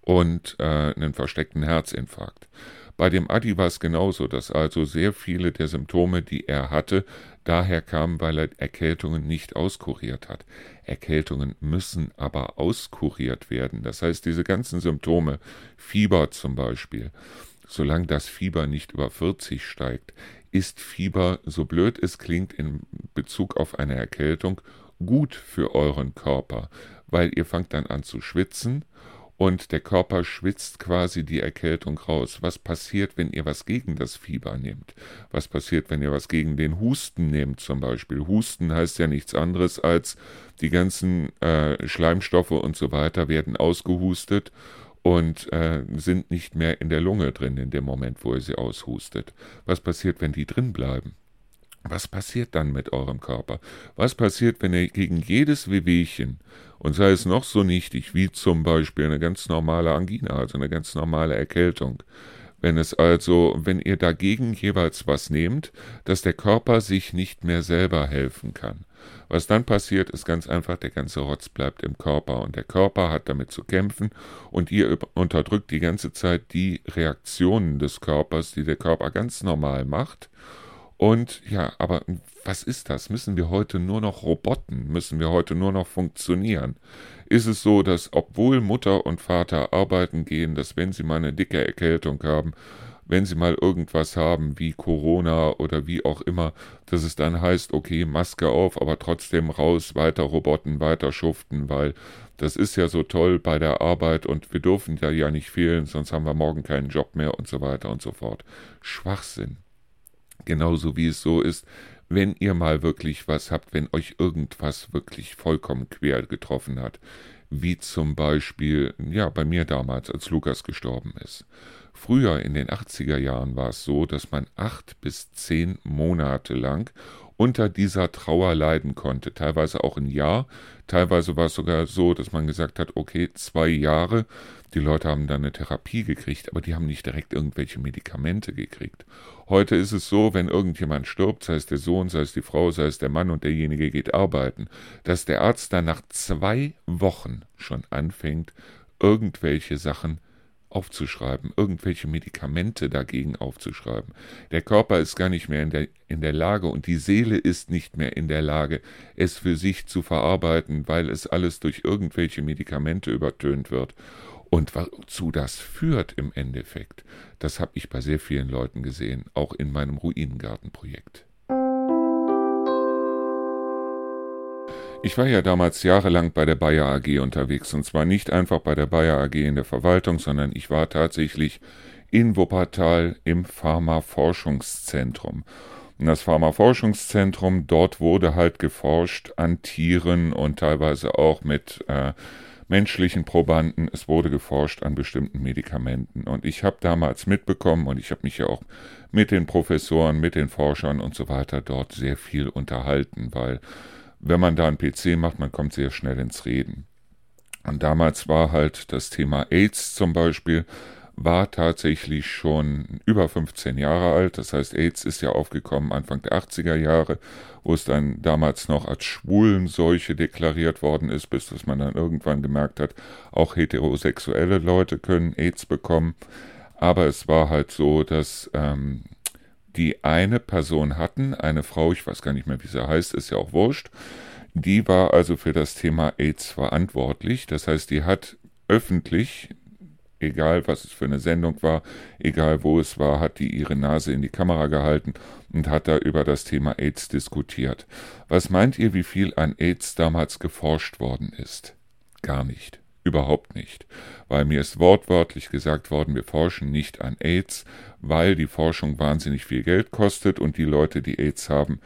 und äh, einen versteckten Herzinfarkt. Bei dem Adi war es genauso, dass also sehr viele der Symptome, die er hatte, daher kamen, weil er Erkältungen nicht auskuriert hat. Erkältungen müssen aber auskuriert werden. Das heißt, diese ganzen Symptome, Fieber zum Beispiel, solange das Fieber nicht über 40 steigt, ist Fieber, so blöd es klingt in Bezug auf eine Erkältung, gut für euren Körper, weil ihr fangt dann an zu schwitzen und der Körper schwitzt quasi die Erkältung raus. Was passiert, wenn ihr was gegen das Fieber nehmt? Was passiert, wenn ihr was gegen den Husten nehmt zum Beispiel? Husten heißt ja nichts anderes als die ganzen äh, Schleimstoffe und so weiter werden ausgehustet und äh, sind nicht mehr in der Lunge drin in dem Moment, wo ihr sie aushustet. Was passiert, wenn die drin bleiben? Was passiert dann mit eurem Körper? Was passiert, wenn ihr gegen jedes Wehwehchen, und sei es noch so nichtig, wie zum Beispiel eine ganz normale Angina, also eine ganz normale Erkältung, wenn es also, wenn ihr dagegen jeweils was nehmt, dass der Körper sich nicht mehr selber helfen kann. Was dann passiert, ist ganz einfach, der ganze Rotz bleibt im Körper und der Körper hat damit zu kämpfen und ihr unterdrückt die ganze Zeit die Reaktionen des Körpers, die der Körper ganz normal macht und ja, aber was ist das? Müssen wir heute nur noch roboten? Müssen wir heute nur noch funktionieren? Ist es so, dass obwohl Mutter und Vater arbeiten gehen, dass wenn sie mal eine dicke Erkältung haben, wenn sie mal irgendwas haben wie Corona oder wie auch immer, dass es dann heißt, okay, Maske auf, aber trotzdem raus, weiter Roboten, weiter schuften, weil das ist ja so toll bei der Arbeit und wir dürfen da ja nicht fehlen, sonst haben wir morgen keinen Job mehr und so weiter und so fort. Schwachsinn genauso wie es so ist, wenn ihr mal wirklich was habt, wenn euch irgendwas wirklich vollkommen quer getroffen hat, wie zum Beispiel, ja, bei mir damals, als Lukas gestorben ist. Früher in den 80er Jahren war es so, dass man acht bis zehn Monate lang unter dieser Trauer leiden konnte, teilweise auch ein Jahr, teilweise war es sogar so, dass man gesagt hat, okay, zwei Jahre, die Leute haben dann eine Therapie gekriegt, aber die haben nicht direkt irgendwelche Medikamente gekriegt. Heute ist es so, wenn irgendjemand stirbt, sei es der Sohn, sei es die Frau, sei es der Mann und derjenige geht arbeiten, dass der Arzt dann nach zwei Wochen schon anfängt, irgendwelche Sachen aufzuschreiben, irgendwelche Medikamente dagegen aufzuschreiben. Der Körper ist gar nicht mehr in der, in der Lage und die Seele ist nicht mehr in der Lage, es für sich zu verarbeiten, weil es alles durch irgendwelche Medikamente übertönt wird. Und wozu das führt im Endeffekt, das habe ich bei sehr vielen Leuten gesehen, auch in meinem Ruinengartenprojekt. Ich war ja damals jahrelang bei der Bayer AG unterwegs und zwar nicht einfach bei der Bayer AG in der Verwaltung, sondern ich war tatsächlich in Wuppertal im Pharmaforschungszentrum. Und das Pharmaforschungszentrum, dort wurde halt geforscht an Tieren und teilweise auch mit äh, menschlichen Probanden. Es wurde geforscht an bestimmten Medikamenten. Und ich habe damals mitbekommen und ich habe mich ja auch mit den Professoren, mit den Forschern und so weiter dort sehr viel unterhalten, weil wenn man da einen PC macht, man kommt sehr schnell ins Reden. Und damals war halt das Thema AIDS zum Beispiel, war tatsächlich schon über 15 Jahre alt. Das heißt, AIDS ist ja aufgekommen Anfang der 80er Jahre, wo es dann damals noch als Schwulenseuche deklariert worden ist, bis dass man dann irgendwann gemerkt hat, auch heterosexuelle Leute können AIDS bekommen. Aber es war halt so, dass ähm, die eine Person hatten, eine Frau, ich weiß gar nicht mehr, wie sie heißt, ist ja auch wurscht, die war also für das Thema AIDS verantwortlich. Das heißt, die hat öffentlich, egal was es für eine Sendung war, egal wo es war, hat die ihre Nase in die Kamera gehalten und hat da über das Thema AIDS diskutiert. Was meint ihr, wie viel an AIDS damals geforscht worden ist? Gar nicht. Überhaupt nicht, weil mir ist wortwörtlich gesagt worden, wir forschen nicht an AIDS, weil die Forschung wahnsinnig viel Geld kostet und die Leute, die AIDS haben,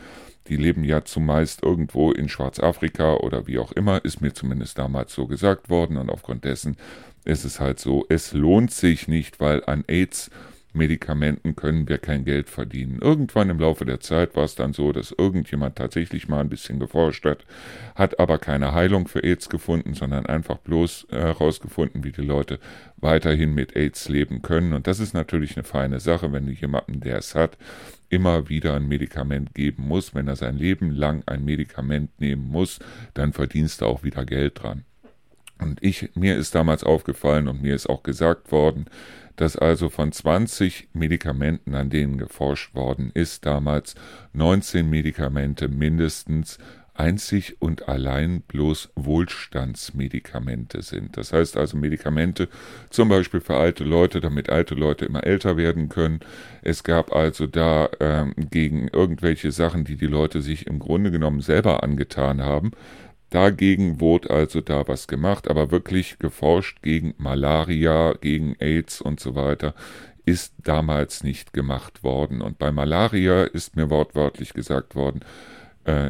die leben ja zumeist irgendwo in Schwarzafrika oder wie auch immer, ist mir zumindest damals so gesagt worden und aufgrund dessen ist es halt so, es lohnt sich nicht, weil an AIDS Medikamenten können wir kein Geld verdienen. Irgendwann im Laufe der Zeit war es dann so, dass irgendjemand tatsächlich mal ein bisschen geforscht hat, hat aber keine Heilung für AIDS gefunden, sondern einfach bloß herausgefunden, äh, wie die Leute weiterhin mit AIDS leben können. Und das ist natürlich eine feine Sache, wenn du jemanden, der es hat, immer wieder ein Medikament geben muss. Wenn er sein Leben lang ein Medikament nehmen muss, dann verdienst du auch wieder Geld dran. Und ich, mir ist damals aufgefallen und mir ist auch gesagt worden, dass also von 20 Medikamenten, an denen geforscht worden ist, damals 19 Medikamente mindestens einzig und allein bloß Wohlstandsmedikamente sind. Das heißt also Medikamente zum Beispiel für alte Leute, damit alte Leute immer älter werden können. Es gab also da ähm, gegen irgendwelche Sachen, die die Leute sich im Grunde genommen selber angetan haben, Dagegen wurde also da was gemacht, aber wirklich geforscht gegen Malaria, gegen AIDS und so weiter ist damals nicht gemacht worden. Und bei Malaria ist mir wortwörtlich gesagt worden,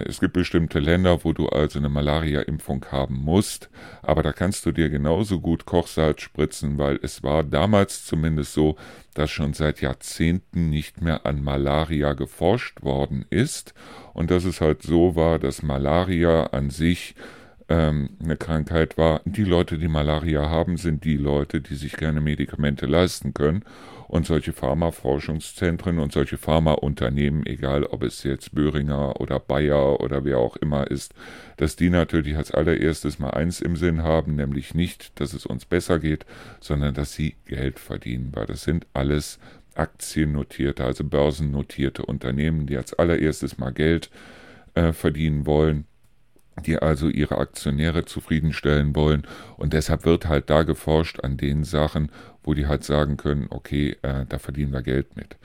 es gibt bestimmte Länder, wo du also eine Malaria-Impfung haben musst, aber da kannst du dir genauso gut Kochsalz spritzen, weil es war damals zumindest so, dass schon seit Jahrzehnten nicht mehr an Malaria geforscht worden ist. Und dass es halt so war, dass Malaria an sich ähm, eine Krankheit war. Die Leute, die Malaria haben, sind die Leute, die sich gerne Medikamente leisten können und solche Pharmaforschungszentren und solche Pharmaunternehmen, egal ob es jetzt Böhringer oder Bayer oder wer auch immer ist, dass die natürlich als allererstes mal eins im Sinn haben, nämlich nicht, dass es uns besser geht, sondern dass sie Geld verdienen, weil das sind alles aktiennotierte, also börsennotierte Unternehmen, die als allererstes mal Geld äh, verdienen wollen die also ihre Aktionäre zufriedenstellen wollen. Und deshalb wird halt da geforscht an den Sachen, wo die halt sagen können, okay, äh, da verdienen wir Geld mit.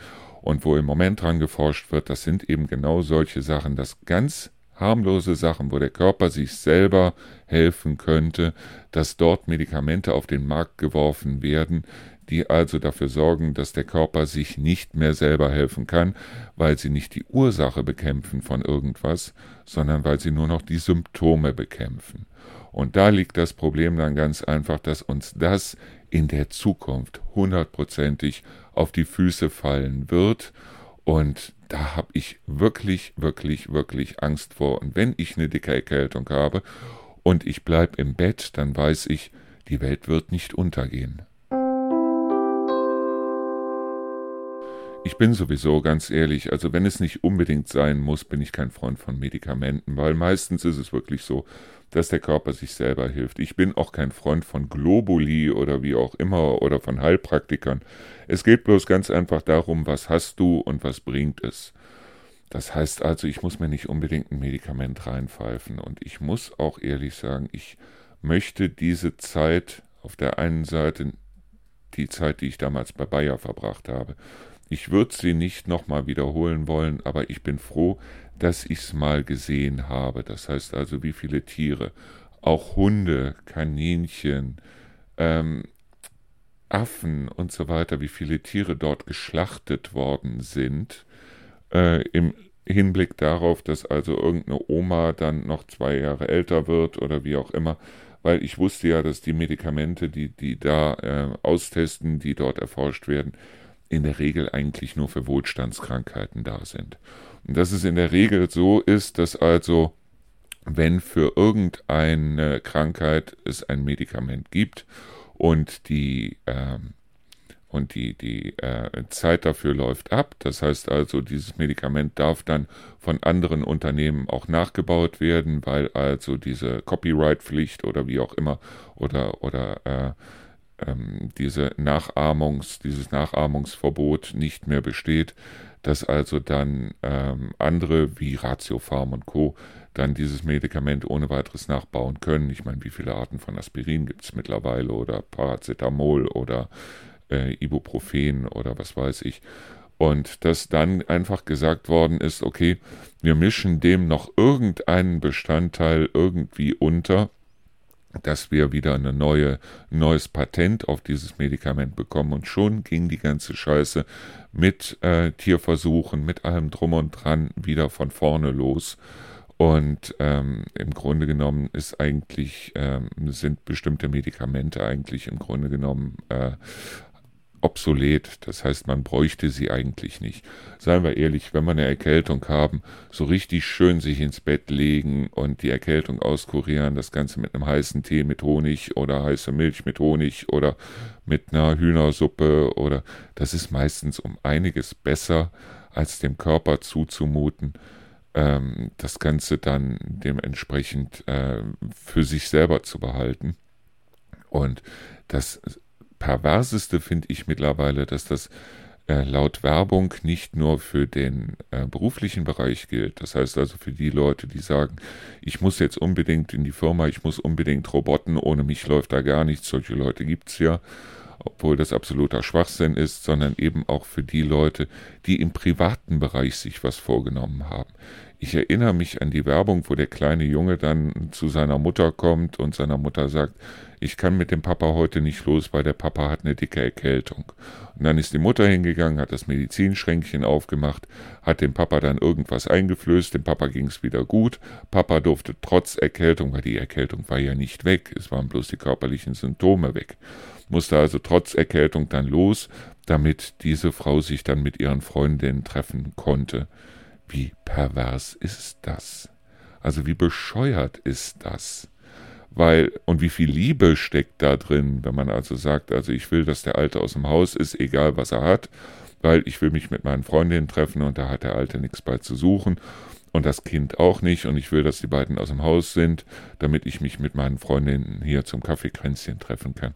Und wo im Moment dran geforscht wird, das sind eben genau solche Sachen, dass ganz harmlose Sachen, wo der Körper sich selber helfen könnte, dass dort Medikamente auf den Markt geworfen werden, die also dafür sorgen, dass der Körper sich nicht mehr selber helfen kann, weil sie nicht die Ursache bekämpfen von irgendwas, sondern weil sie nur noch die Symptome bekämpfen. Und da liegt das Problem dann ganz einfach, dass uns das in der Zukunft hundertprozentig auf die Füße fallen wird. Und da habe ich wirklich, wirklich, wirklich Angst vor. Und wenn ich eine dicke Erkältung habe und ich bleibe im Bett, dann weiß ich, die Welt wird nicht untergehen. Ich bin sowieso ganz ehrlich, also wenn es nicht unbedingt sein muss, bin ich kein Freund von Medikamenten, weil meistens ist es wirklich so, dass der Körper sich selber hilft. Ich bin auch kein Freund von Globuli oder wie auch immer oder von Heilpraktikern. Es geht bloß ganz einfach darum, was hast du und was bringt es. Das heißt also, ich muss mir nicht unbedingt ein Medikament reinpfeifen und ich muss auch ehrlich sagen, ich möchte diese Zeit auf der einen Seite, die Zeit, die ich damals bei Bayer verbracht habe, ich würde sie nicht nochmal wiederholen wollen, aber ich bin froh, dass ich es mal gesehen habe. Das heißt also, wie viele Tiere, auch Hunde, Kaninchen, ähm, Affen und so weiter, wie viele Tiere dort geschlachtet worden sind, äh, im Hinblick darauf, dass also irgendeine Oma dann noch zwei Jahre älter wird oder wie auch immer, weil ich wusste ja, dass die Medikamente, die die da äh, austesten, die dort erforscht werden, in der Regel eigentlich nur für Wohlstandskrankheiten da sind. Und dass es in der Regel so ist, dass also, wenn für irgendeine Krankheit es ein Medikament gibt und die, äh, und die, die äh, Zeit dafür läuft ab, das heißt also, dieses Medikament darf dann von anderen Unternehmen auch nachgebaut werden, weil also diese Copyright-Pflicht oder wie auch immer oder, oder äh, ähm, diese Nachahmungs, dieses Nachahmungsverbot nicht mehr besteht, dass also dann ähm, andere wie Ratiofarm und Co. dann dieses Medikament ohne weiteres nachbauen können. Ich meine, wie viele Arten von Aspirin gibt es mittlerweile oder Paracetamol oder äh, Ibuprofen oder was weiß ich. Und dass dann einfach gesagt worden ist, okay, wir mischen dem noch irgendeinen Bestandteil irgendwie unter, dass wir wieder ein neue, neues Patent auf dieses Medikament bekommen. Und schon ging die ganze Scheiße mit äh, Tierversuchen, mit allem drum und dran wieder von vorne los. Und ähm, im Grunde genommen ist eigentlich, ähm, sind bestimmte Medikamente eigentlich im Grunde genommen äh, obsolet. Das heißt, man bräuchte sie eigentlich nicht. Seien wir ehrlich, wenn wir eine Erkältung haben, so richtig schön sich ins Bett legen und die Erkältung auskurieren, das Ganze mit einem heißen Tee mit Honig oder heißer Milch mit Honig oder mit einer Hühnersuppe oder das ist meistens um einiges besser, als dem Körper zuzumuten, ähm, das Ganze dann dementsprechend äh, für sich selber zu behalten. Und das perverseste finde ich mittlerweile, dass das äh, laut Werbung nicht nur für den äh, beruflichen Bereich gilt. Das heißt also für die Leute, die sagen, ich muss jetzt unbedingt in die Firma, ich muss unbedingt Roboten, ohne mich läuft da gar nichts. Solche Leute gibt es ja, obwohl das absoluter Schwachsinn ist, sondern eben auch für die Leute, die im privaten Bereich sich was vorgenommen haben. Ich erinnere mich an die Werbung, wo der kleine Junge dann zu seiner Mutter kommt und seiner Mutter sagt, ich kann mit dem Papa heute nicht los, weil der Papa hat eine dicke Erkältung. Und dann ist die Mutter hingegangen, hat das Medizinschränkchen aufgemacht, hat dem Papa dann irgendwas eingeflößt, dem Papa ging es wieder gut. Papa durfte trotz Erkältung, weil die Erkältung war ja nicht weg, es waren bloß die körperlichen Symptome weg, musste also trotz Erkältung dann los, damit diese Frau sich dann mit ihren Freundinnen treffen konnte. Wie pervers ist das? Also wie bescheuert ist das? Weil, und wie viel Liebe steckt da drin, wenn man also sagt, also ich will, dass der Alte aus dem Haus ist, egal was er hat, weil ich will mich mit meinen Freundinnen treffen und da hat der Alte nichts bei zu suchen und das Kind auch nicht und ich will, dass die beiden aus dem Haus sind, damit ich mich mit meinen Freundinnen hier zum Kaffeekränzchen treffen kann.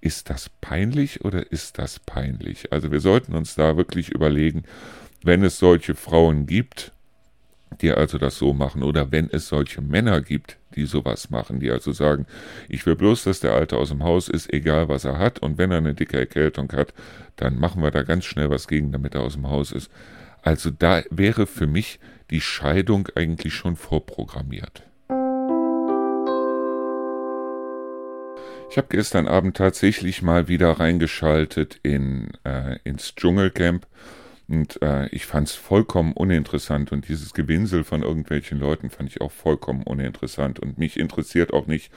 Ist das peinlich oder ist das peinlich? Also wir sollten uns da wirklich überlegen, wenn es solche Frauen gibt, die also das so machen, oder wenn es solche Männer gibt, die sowas machen, die also sagen, ich will bloß, dass der Alte aus dem Haus ist, egal was er hat, und wenn er eine dicke Erkältung hat, dann machen wir da ganz schnell was gegen, damit er aus dem Haus ist. Also da wäre für mich die Scheidung eigentlich schon vorprogrammiert. Ich habe gestern Abend tatsächlich mal wieder reingeschaltet in, äh, ins Dschungelcamp und äh, ich fand es vollkommen uninteressant und dieses Gewinsel von irgendwelchen Leuten fand ich auch vollkommen uninteressant und mich interessiert auch nicht,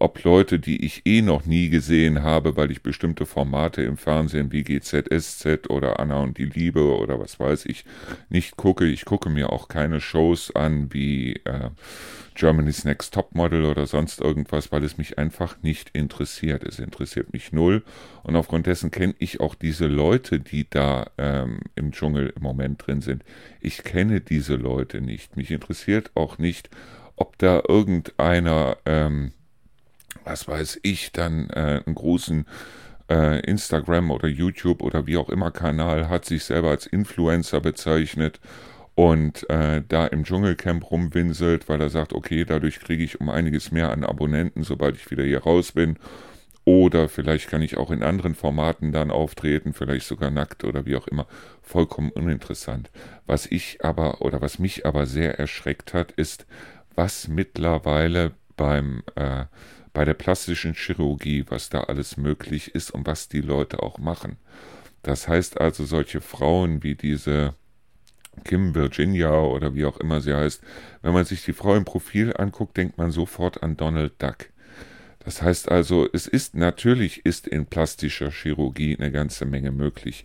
ob Leute, die ich eh noch nie gesehen habe, weil ich bestimmte Formate im Fernsehen wie GZSZ oder Anna und die Liebe oder was weiß ich nicht gucke. Ich gucke mir auch keine Shows an wie äh, Germany's Next Topmodel oder sonst irgendwas, weil es mich einfach nicht interessiert. Es interessiert mich null und aufgrund dessen kenne ich auch diese Leute, die da ähm, im Dschungel im Moment drin sind. Ich kenne diese Leute nicht. Mich interessiert auch nicht, ob da irgendeiner ähm, was weiß ich, dann äh, einen großen äh, Instagram oder YouTube oder wie auch immer Kanal hat, sich selber als Influencer bezeichnet und äh, da im Dschungelcamp rumwinselt, weil er sagt, okay, dadurch kriege ich um einiges mehr an Abonnenten, sobald ich wieder hier raus bin. Oder vielleicht kann ich auch in anderen Formaten dann auftreten, vielleicht sogar nackt oder wie auch immer. Vollkommen uninteressant. Was ich aber oder was mich aber sehr erschreckt hat, ist, was mittlerweile beim äh, bei der plastischen Chirurgie, was da alles möglich ist und was die Leute auch machen. Das heißt also, solche Frauen wie diese Kim Virginia oder wie auch immer sie heißt, wenn man sich die Frau im Profil anguckt, denkt man sofort an Donald Duck. Das heißt also, es ist natürlich ist in plastischer Chirurgie eine ganze Menge möglich,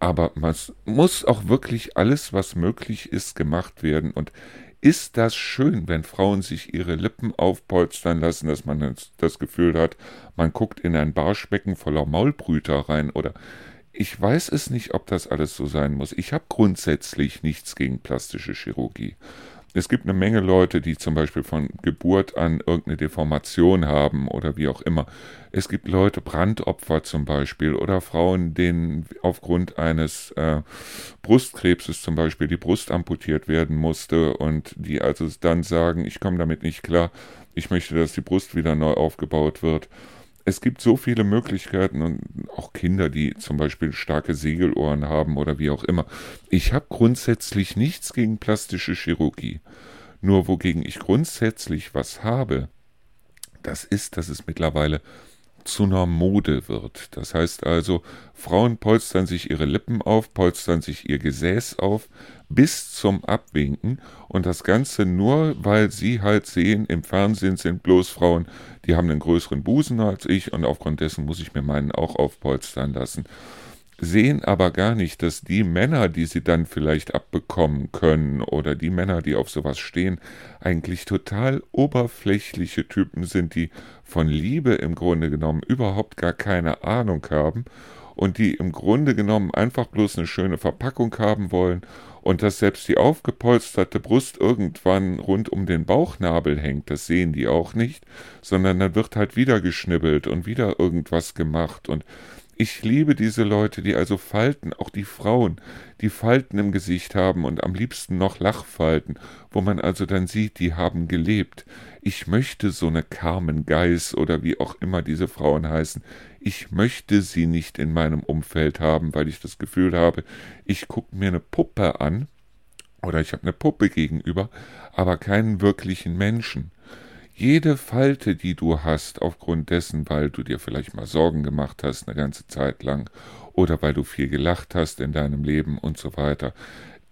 aber man muss auch wirklich alles, was möglich ist, gemacht werden. Und ist das schön, wenn Frauen sich ihre Lippen aufpolstern lassen, dass man das Gefühl hat, man guckt in ein Barschbecken voller Maulbrüter rein oder ich weiß es nicht, ob das alles so sein muss. Ich habe grundsätzlich nichts gegen plastische Chirurgie. Es gibt eine Menge Leute, die zum Beispiel von Geburt an irgendeine Deformation haben oder wie auch immer. Es gibt Leute, Brandopfer zum Beispiel oder Frauen, denen aufgrund eines äh, Brustkrebses zum Beispiel die Brust amputiert werden musste und die also dann sagen, ich komme damit nicht klar, ich möchte, dass die Brust wieder neu aufgebaut wird es gibt so viele Möglichkeiten und auch Kinder, die zum Beispiel starke Segelohren haben oder wie auch immer. Ich habe grundsätzlich nichts gegen plastische Chirurgie. Nur wogegen ich grundsätzlich was habe, das ist, dass es mittlerweile zu einer Mode wird. Das heißt also, Frauen polstern sich ihre Lippen auf, polstern sich ihr Gesäß auf, bis zum Abwinken und das Ganze nur, weil sie halt sehen, im Fernsehen sind bloß Frauen, die haben einen größeren Busen als ich und aufgrund dessen muss ich mir meinen auch aufpolstern lassen sehen aber gar nicht, dass die Männer, die sie dann vielleicht abbekommen können oder die Männer, die auf sowas stehen, eigentlich total oberflächliche Typen sind, die von Liebe im Grunde genommen überhaupt gar keine Ahnung haben und die im Grunde genommen einfach bloß eine schöne Verpackung haben wollen und dass selbst die aufgepolsterte Brust irgendwann rund um den Bauchnabel hängt, das sehen die auch nicht, sondern dann wird halt wieder geschnibbelt und wieder irgendwas gemacht und ich liebe diese Leute, die also Falten, auch die Frauen, die Falten im Gesicht haben und am liebsten noch Lachfalten, wo man also dann sieht, die haben gelebt. Ich möchte so eine Carmen Geis oder wie auch immer diese Frauen heißen. Ich möchte sie nicht in meinem Umfeld haben, weil ich das Gefühl habe, ich gucke mir eine Puppe an oder ich habe eine Puppe gegenüber, aber keinen wirklichen Menschen. Jede Falte, die du hast, aufgrund dessen, weil du dir vielleicht mal Sorgen gemacht hast eine ganze Zeit lang oder weil du viel gelacht hast in deinem Leben und so weiter,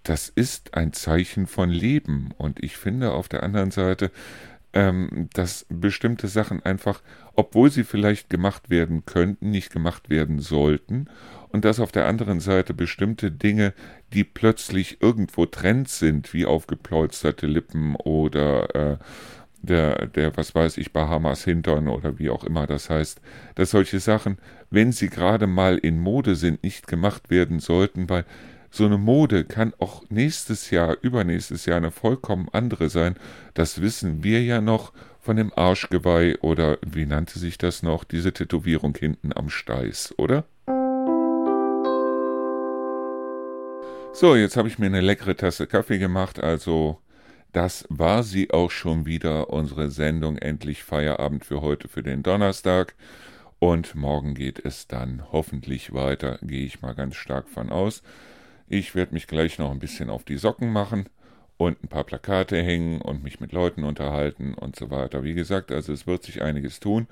das ist ein Zeichen von Leben. Und ich finde auf der anderen Seite, ähm, dass bestimmte Sachen einfach, obwohl sie vielleicht gemacht werden könnten, nicht gemacht werden sollten. Und dass auf der anderen Seite bestimmte Dinge, die plötzlich irgendwo Trend sind, wie aufgepolsterte Lippen oder äh, der, der, was weiß ich, Bahamas Hintern oder wie auch immer das heißt, dass solche Sachen, wenn sie gerade mal in Mode sind, nicht gemacht werden sollten, weil so eine Mode kann auch nächstes Jahr, übernächstes Jahr eine vollkommen andere sein. Das wissen wir ja noch von dem Arschgeweih oder wie nannte sich das noch, diese Tätowierung hinten am Steiß, oder? So, jetzt habe ich mir eine leckere Tasse Kaffee gemacht, also das war sie auch schon wieder, unsere Sendung Endlich Feierabend für heute, für den Donnerstag. Und morgen geht es dann hoffentlich weiter, gehe ich mal ganz stark von aus. Ich werde mich gleich noch ein bisschen auf die Socken machen und ein paar Plakate hängen und mich mit Leuten unterhalten und so weiter. Wie gesagt, also es wird sich einiges tun.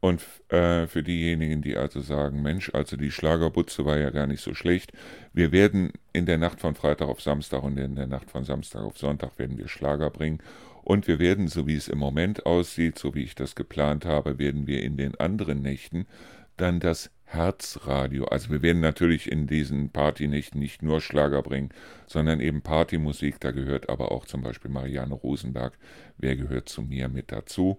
Und äh, für diejenigen, die also sagen, Mensch, also die Schlagerbutze war ja gar nicht so schlecht, wir werden in der Nacht von Freitag auf Samstag und in der Nacht von Samstag auf Sonntag werden wir Schlager bringen. Und wir werden, so wie es im Moment aussieht, so wie ich das geplant habe, werden wir in den anderen Nächten dann das Herzradio. Also wir werden natürlich in diesen Partynächten nicht nur Schlager bringen, sondern eben Partymusik. Da gehört aber auch zum Beispiel Marianne Rosenberg. Wer gehört zu mir mit dazu?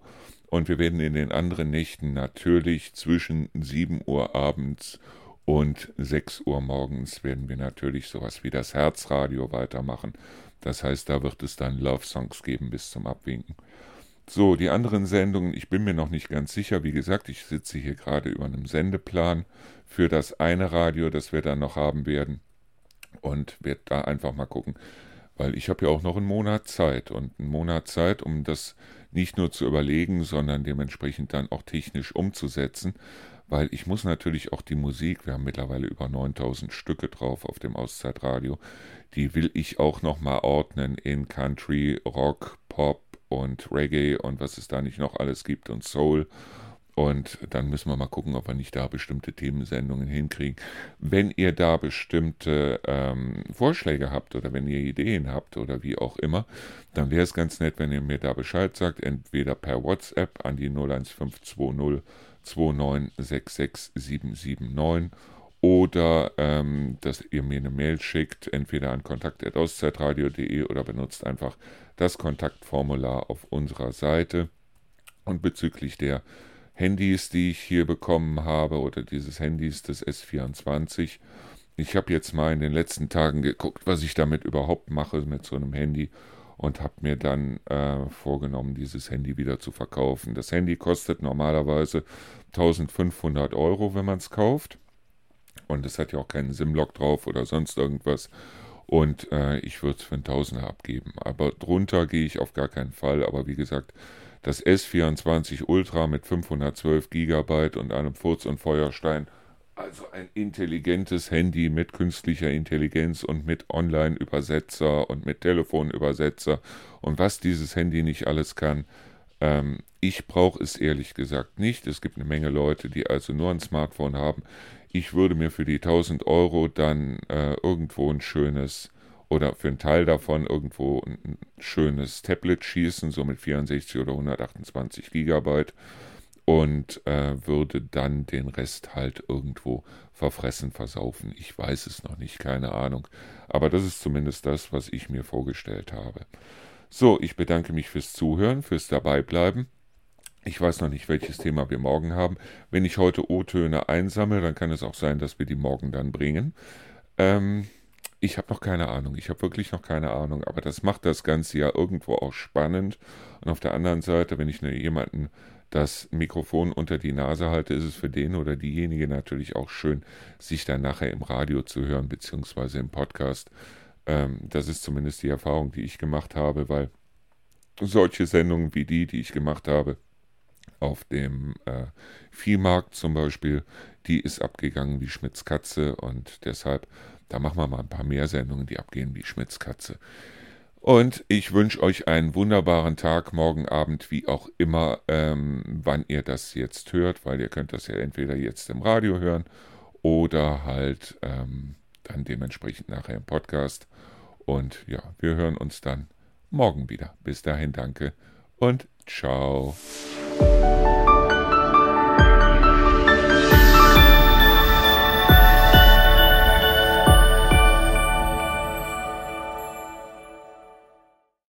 Und wir werden in den anderen Nächten natürlich zwischen 7 Uhr abends und 6 Uhr morgens werden wir natürlich sowas wie das Herzradio weitermachen. Das heißt, da wird es dann Love Songs geben bis zum Abwinken. So, die anderen Sendungen, ich bin mir noch nicht ganz sicher. Wie gesagt, ich sitze hier gerade über einem Sendeplan für das eine Radio, das wir dann noch haben werden. Und werde da einfach mal gucken, weil ich habe ja auch noch einen Monat Zeit und einen Monat Zeit, um das nicht nur zu überlegen, sondern dementsprechend dann auch technisch umzusetzen, weil ich muss natürlich auch die Musik, wir haben mittlerweile über 9000 Stücke drauf auf dem Auszeitradio, die will ich auch nochmal ordnen in Country, Rock, Pop und Reggae und was es da nicht noch alles gibt und Soul und dann müssen wir mal gucken, ob wir nicht da bestimmte Themensendungen hinkriegen. Wenn ihr da bestimmte ähm, Vorschläge habt oder wenn ihr Ideen habt oder wie auch immer, dann wäre es ganz nett, wenn ihr mir da Bescheid sagt, entweder per WhatsApp an die 01520 2966779 oder ähm, dass ihr mir eine Mail schickt, entweder an kontakt.auszeitradio.de oder benutzt einfach das Kontaktformular auf unserer Seite. Und bezüglich der Handys, die ich hier bekommen habe, oder dieses Handys des S24. Ich habe jetzt mal in den letzten Tagen geguckt, was ich damit überhaupt mache mit so einem Handy und habe mir dann äh, vorgenommen, dieses Handy wieder zu verkaufen. Das Handy kostet normalerweise 1500 Euro, wenn man es kauft. Und es hat ja auch keinen SIM-Lock drauf oder sonst irgendwas. Und äh, ich würde es für einen Tausender abgeben. Aber drunter gehe ich auf gar keinen Fall. Aber wie gesagt, das S24 Ultra mit 512 GB und einem Furz- und Feuerstein. Also ein intelligentes Handy mit künstlicher Intelligenz und mit Online-Übersetzer und mit Telefonübersetzer und was dieses Handy nicht alles kann. Ähm, ich brauche es ehrlich gesagt nicht. Es gibt eine Menge Leute, die also nur ein Smartphone haben. Ich würde mir für die 1000 Euro dann äh, irgendwo ein schönes oder für einen Teil davon irgendwo ein schönes Tablet schießen, so mit 64 oder 128 Gigabyte und äh, würde dann den Rest halt irgendwo verfressen, versaufen. Ich weiß es noch nicht, keine Ahnung. Aber das ist zumindest das, was ich mir vorgestellt habe. So, ich bedanke mich fürs Zuhören, fürs Dabeibleiben. Ich weiß noch nicht, welches Thema wir morgen haben. Wenn ich heute O-Töne einsammle, dann kann es auch sein, dass wir die morgen dann bringen. Ähm, ich habe noch keine Ahnung. Ich habe wirklich noch keine Ahnung. Aber das macht das Ganze ja irgendwo auch spannend. Und auf der anderen Seite, wenn ich ne, jemanden das Mikrofon unter die Nase halte, ist es für den oder diejenige natürlich auch schön, sich dann nachher im Radio zu hören, beziehungsweise im Podcast. Ähm, das ist zumindest die Erfahrung, die ich gemacht habe, weil solche Sendungen wie die, die ich gemacht habe, auf dem äh, Viehmarkt zum Beispiel, die ist abgegangen wie Schmitz Katze und deshalb da machen wir mal ein paar mehr Sendungen, die abgehen wie Schmitzkatze. Und ich wünsche euch einen wunderbaren Tag, morgen Abend, wie auch immer, ähm, wann ihr das jetzt hört, weil ihr könnt das ja entweder jetzt im Radio hören oder halt ähm, dann dementsprechend nachher im Podcast. Und ja, wir hören uns dann morgen wieder. Bis dahin danke und ciao.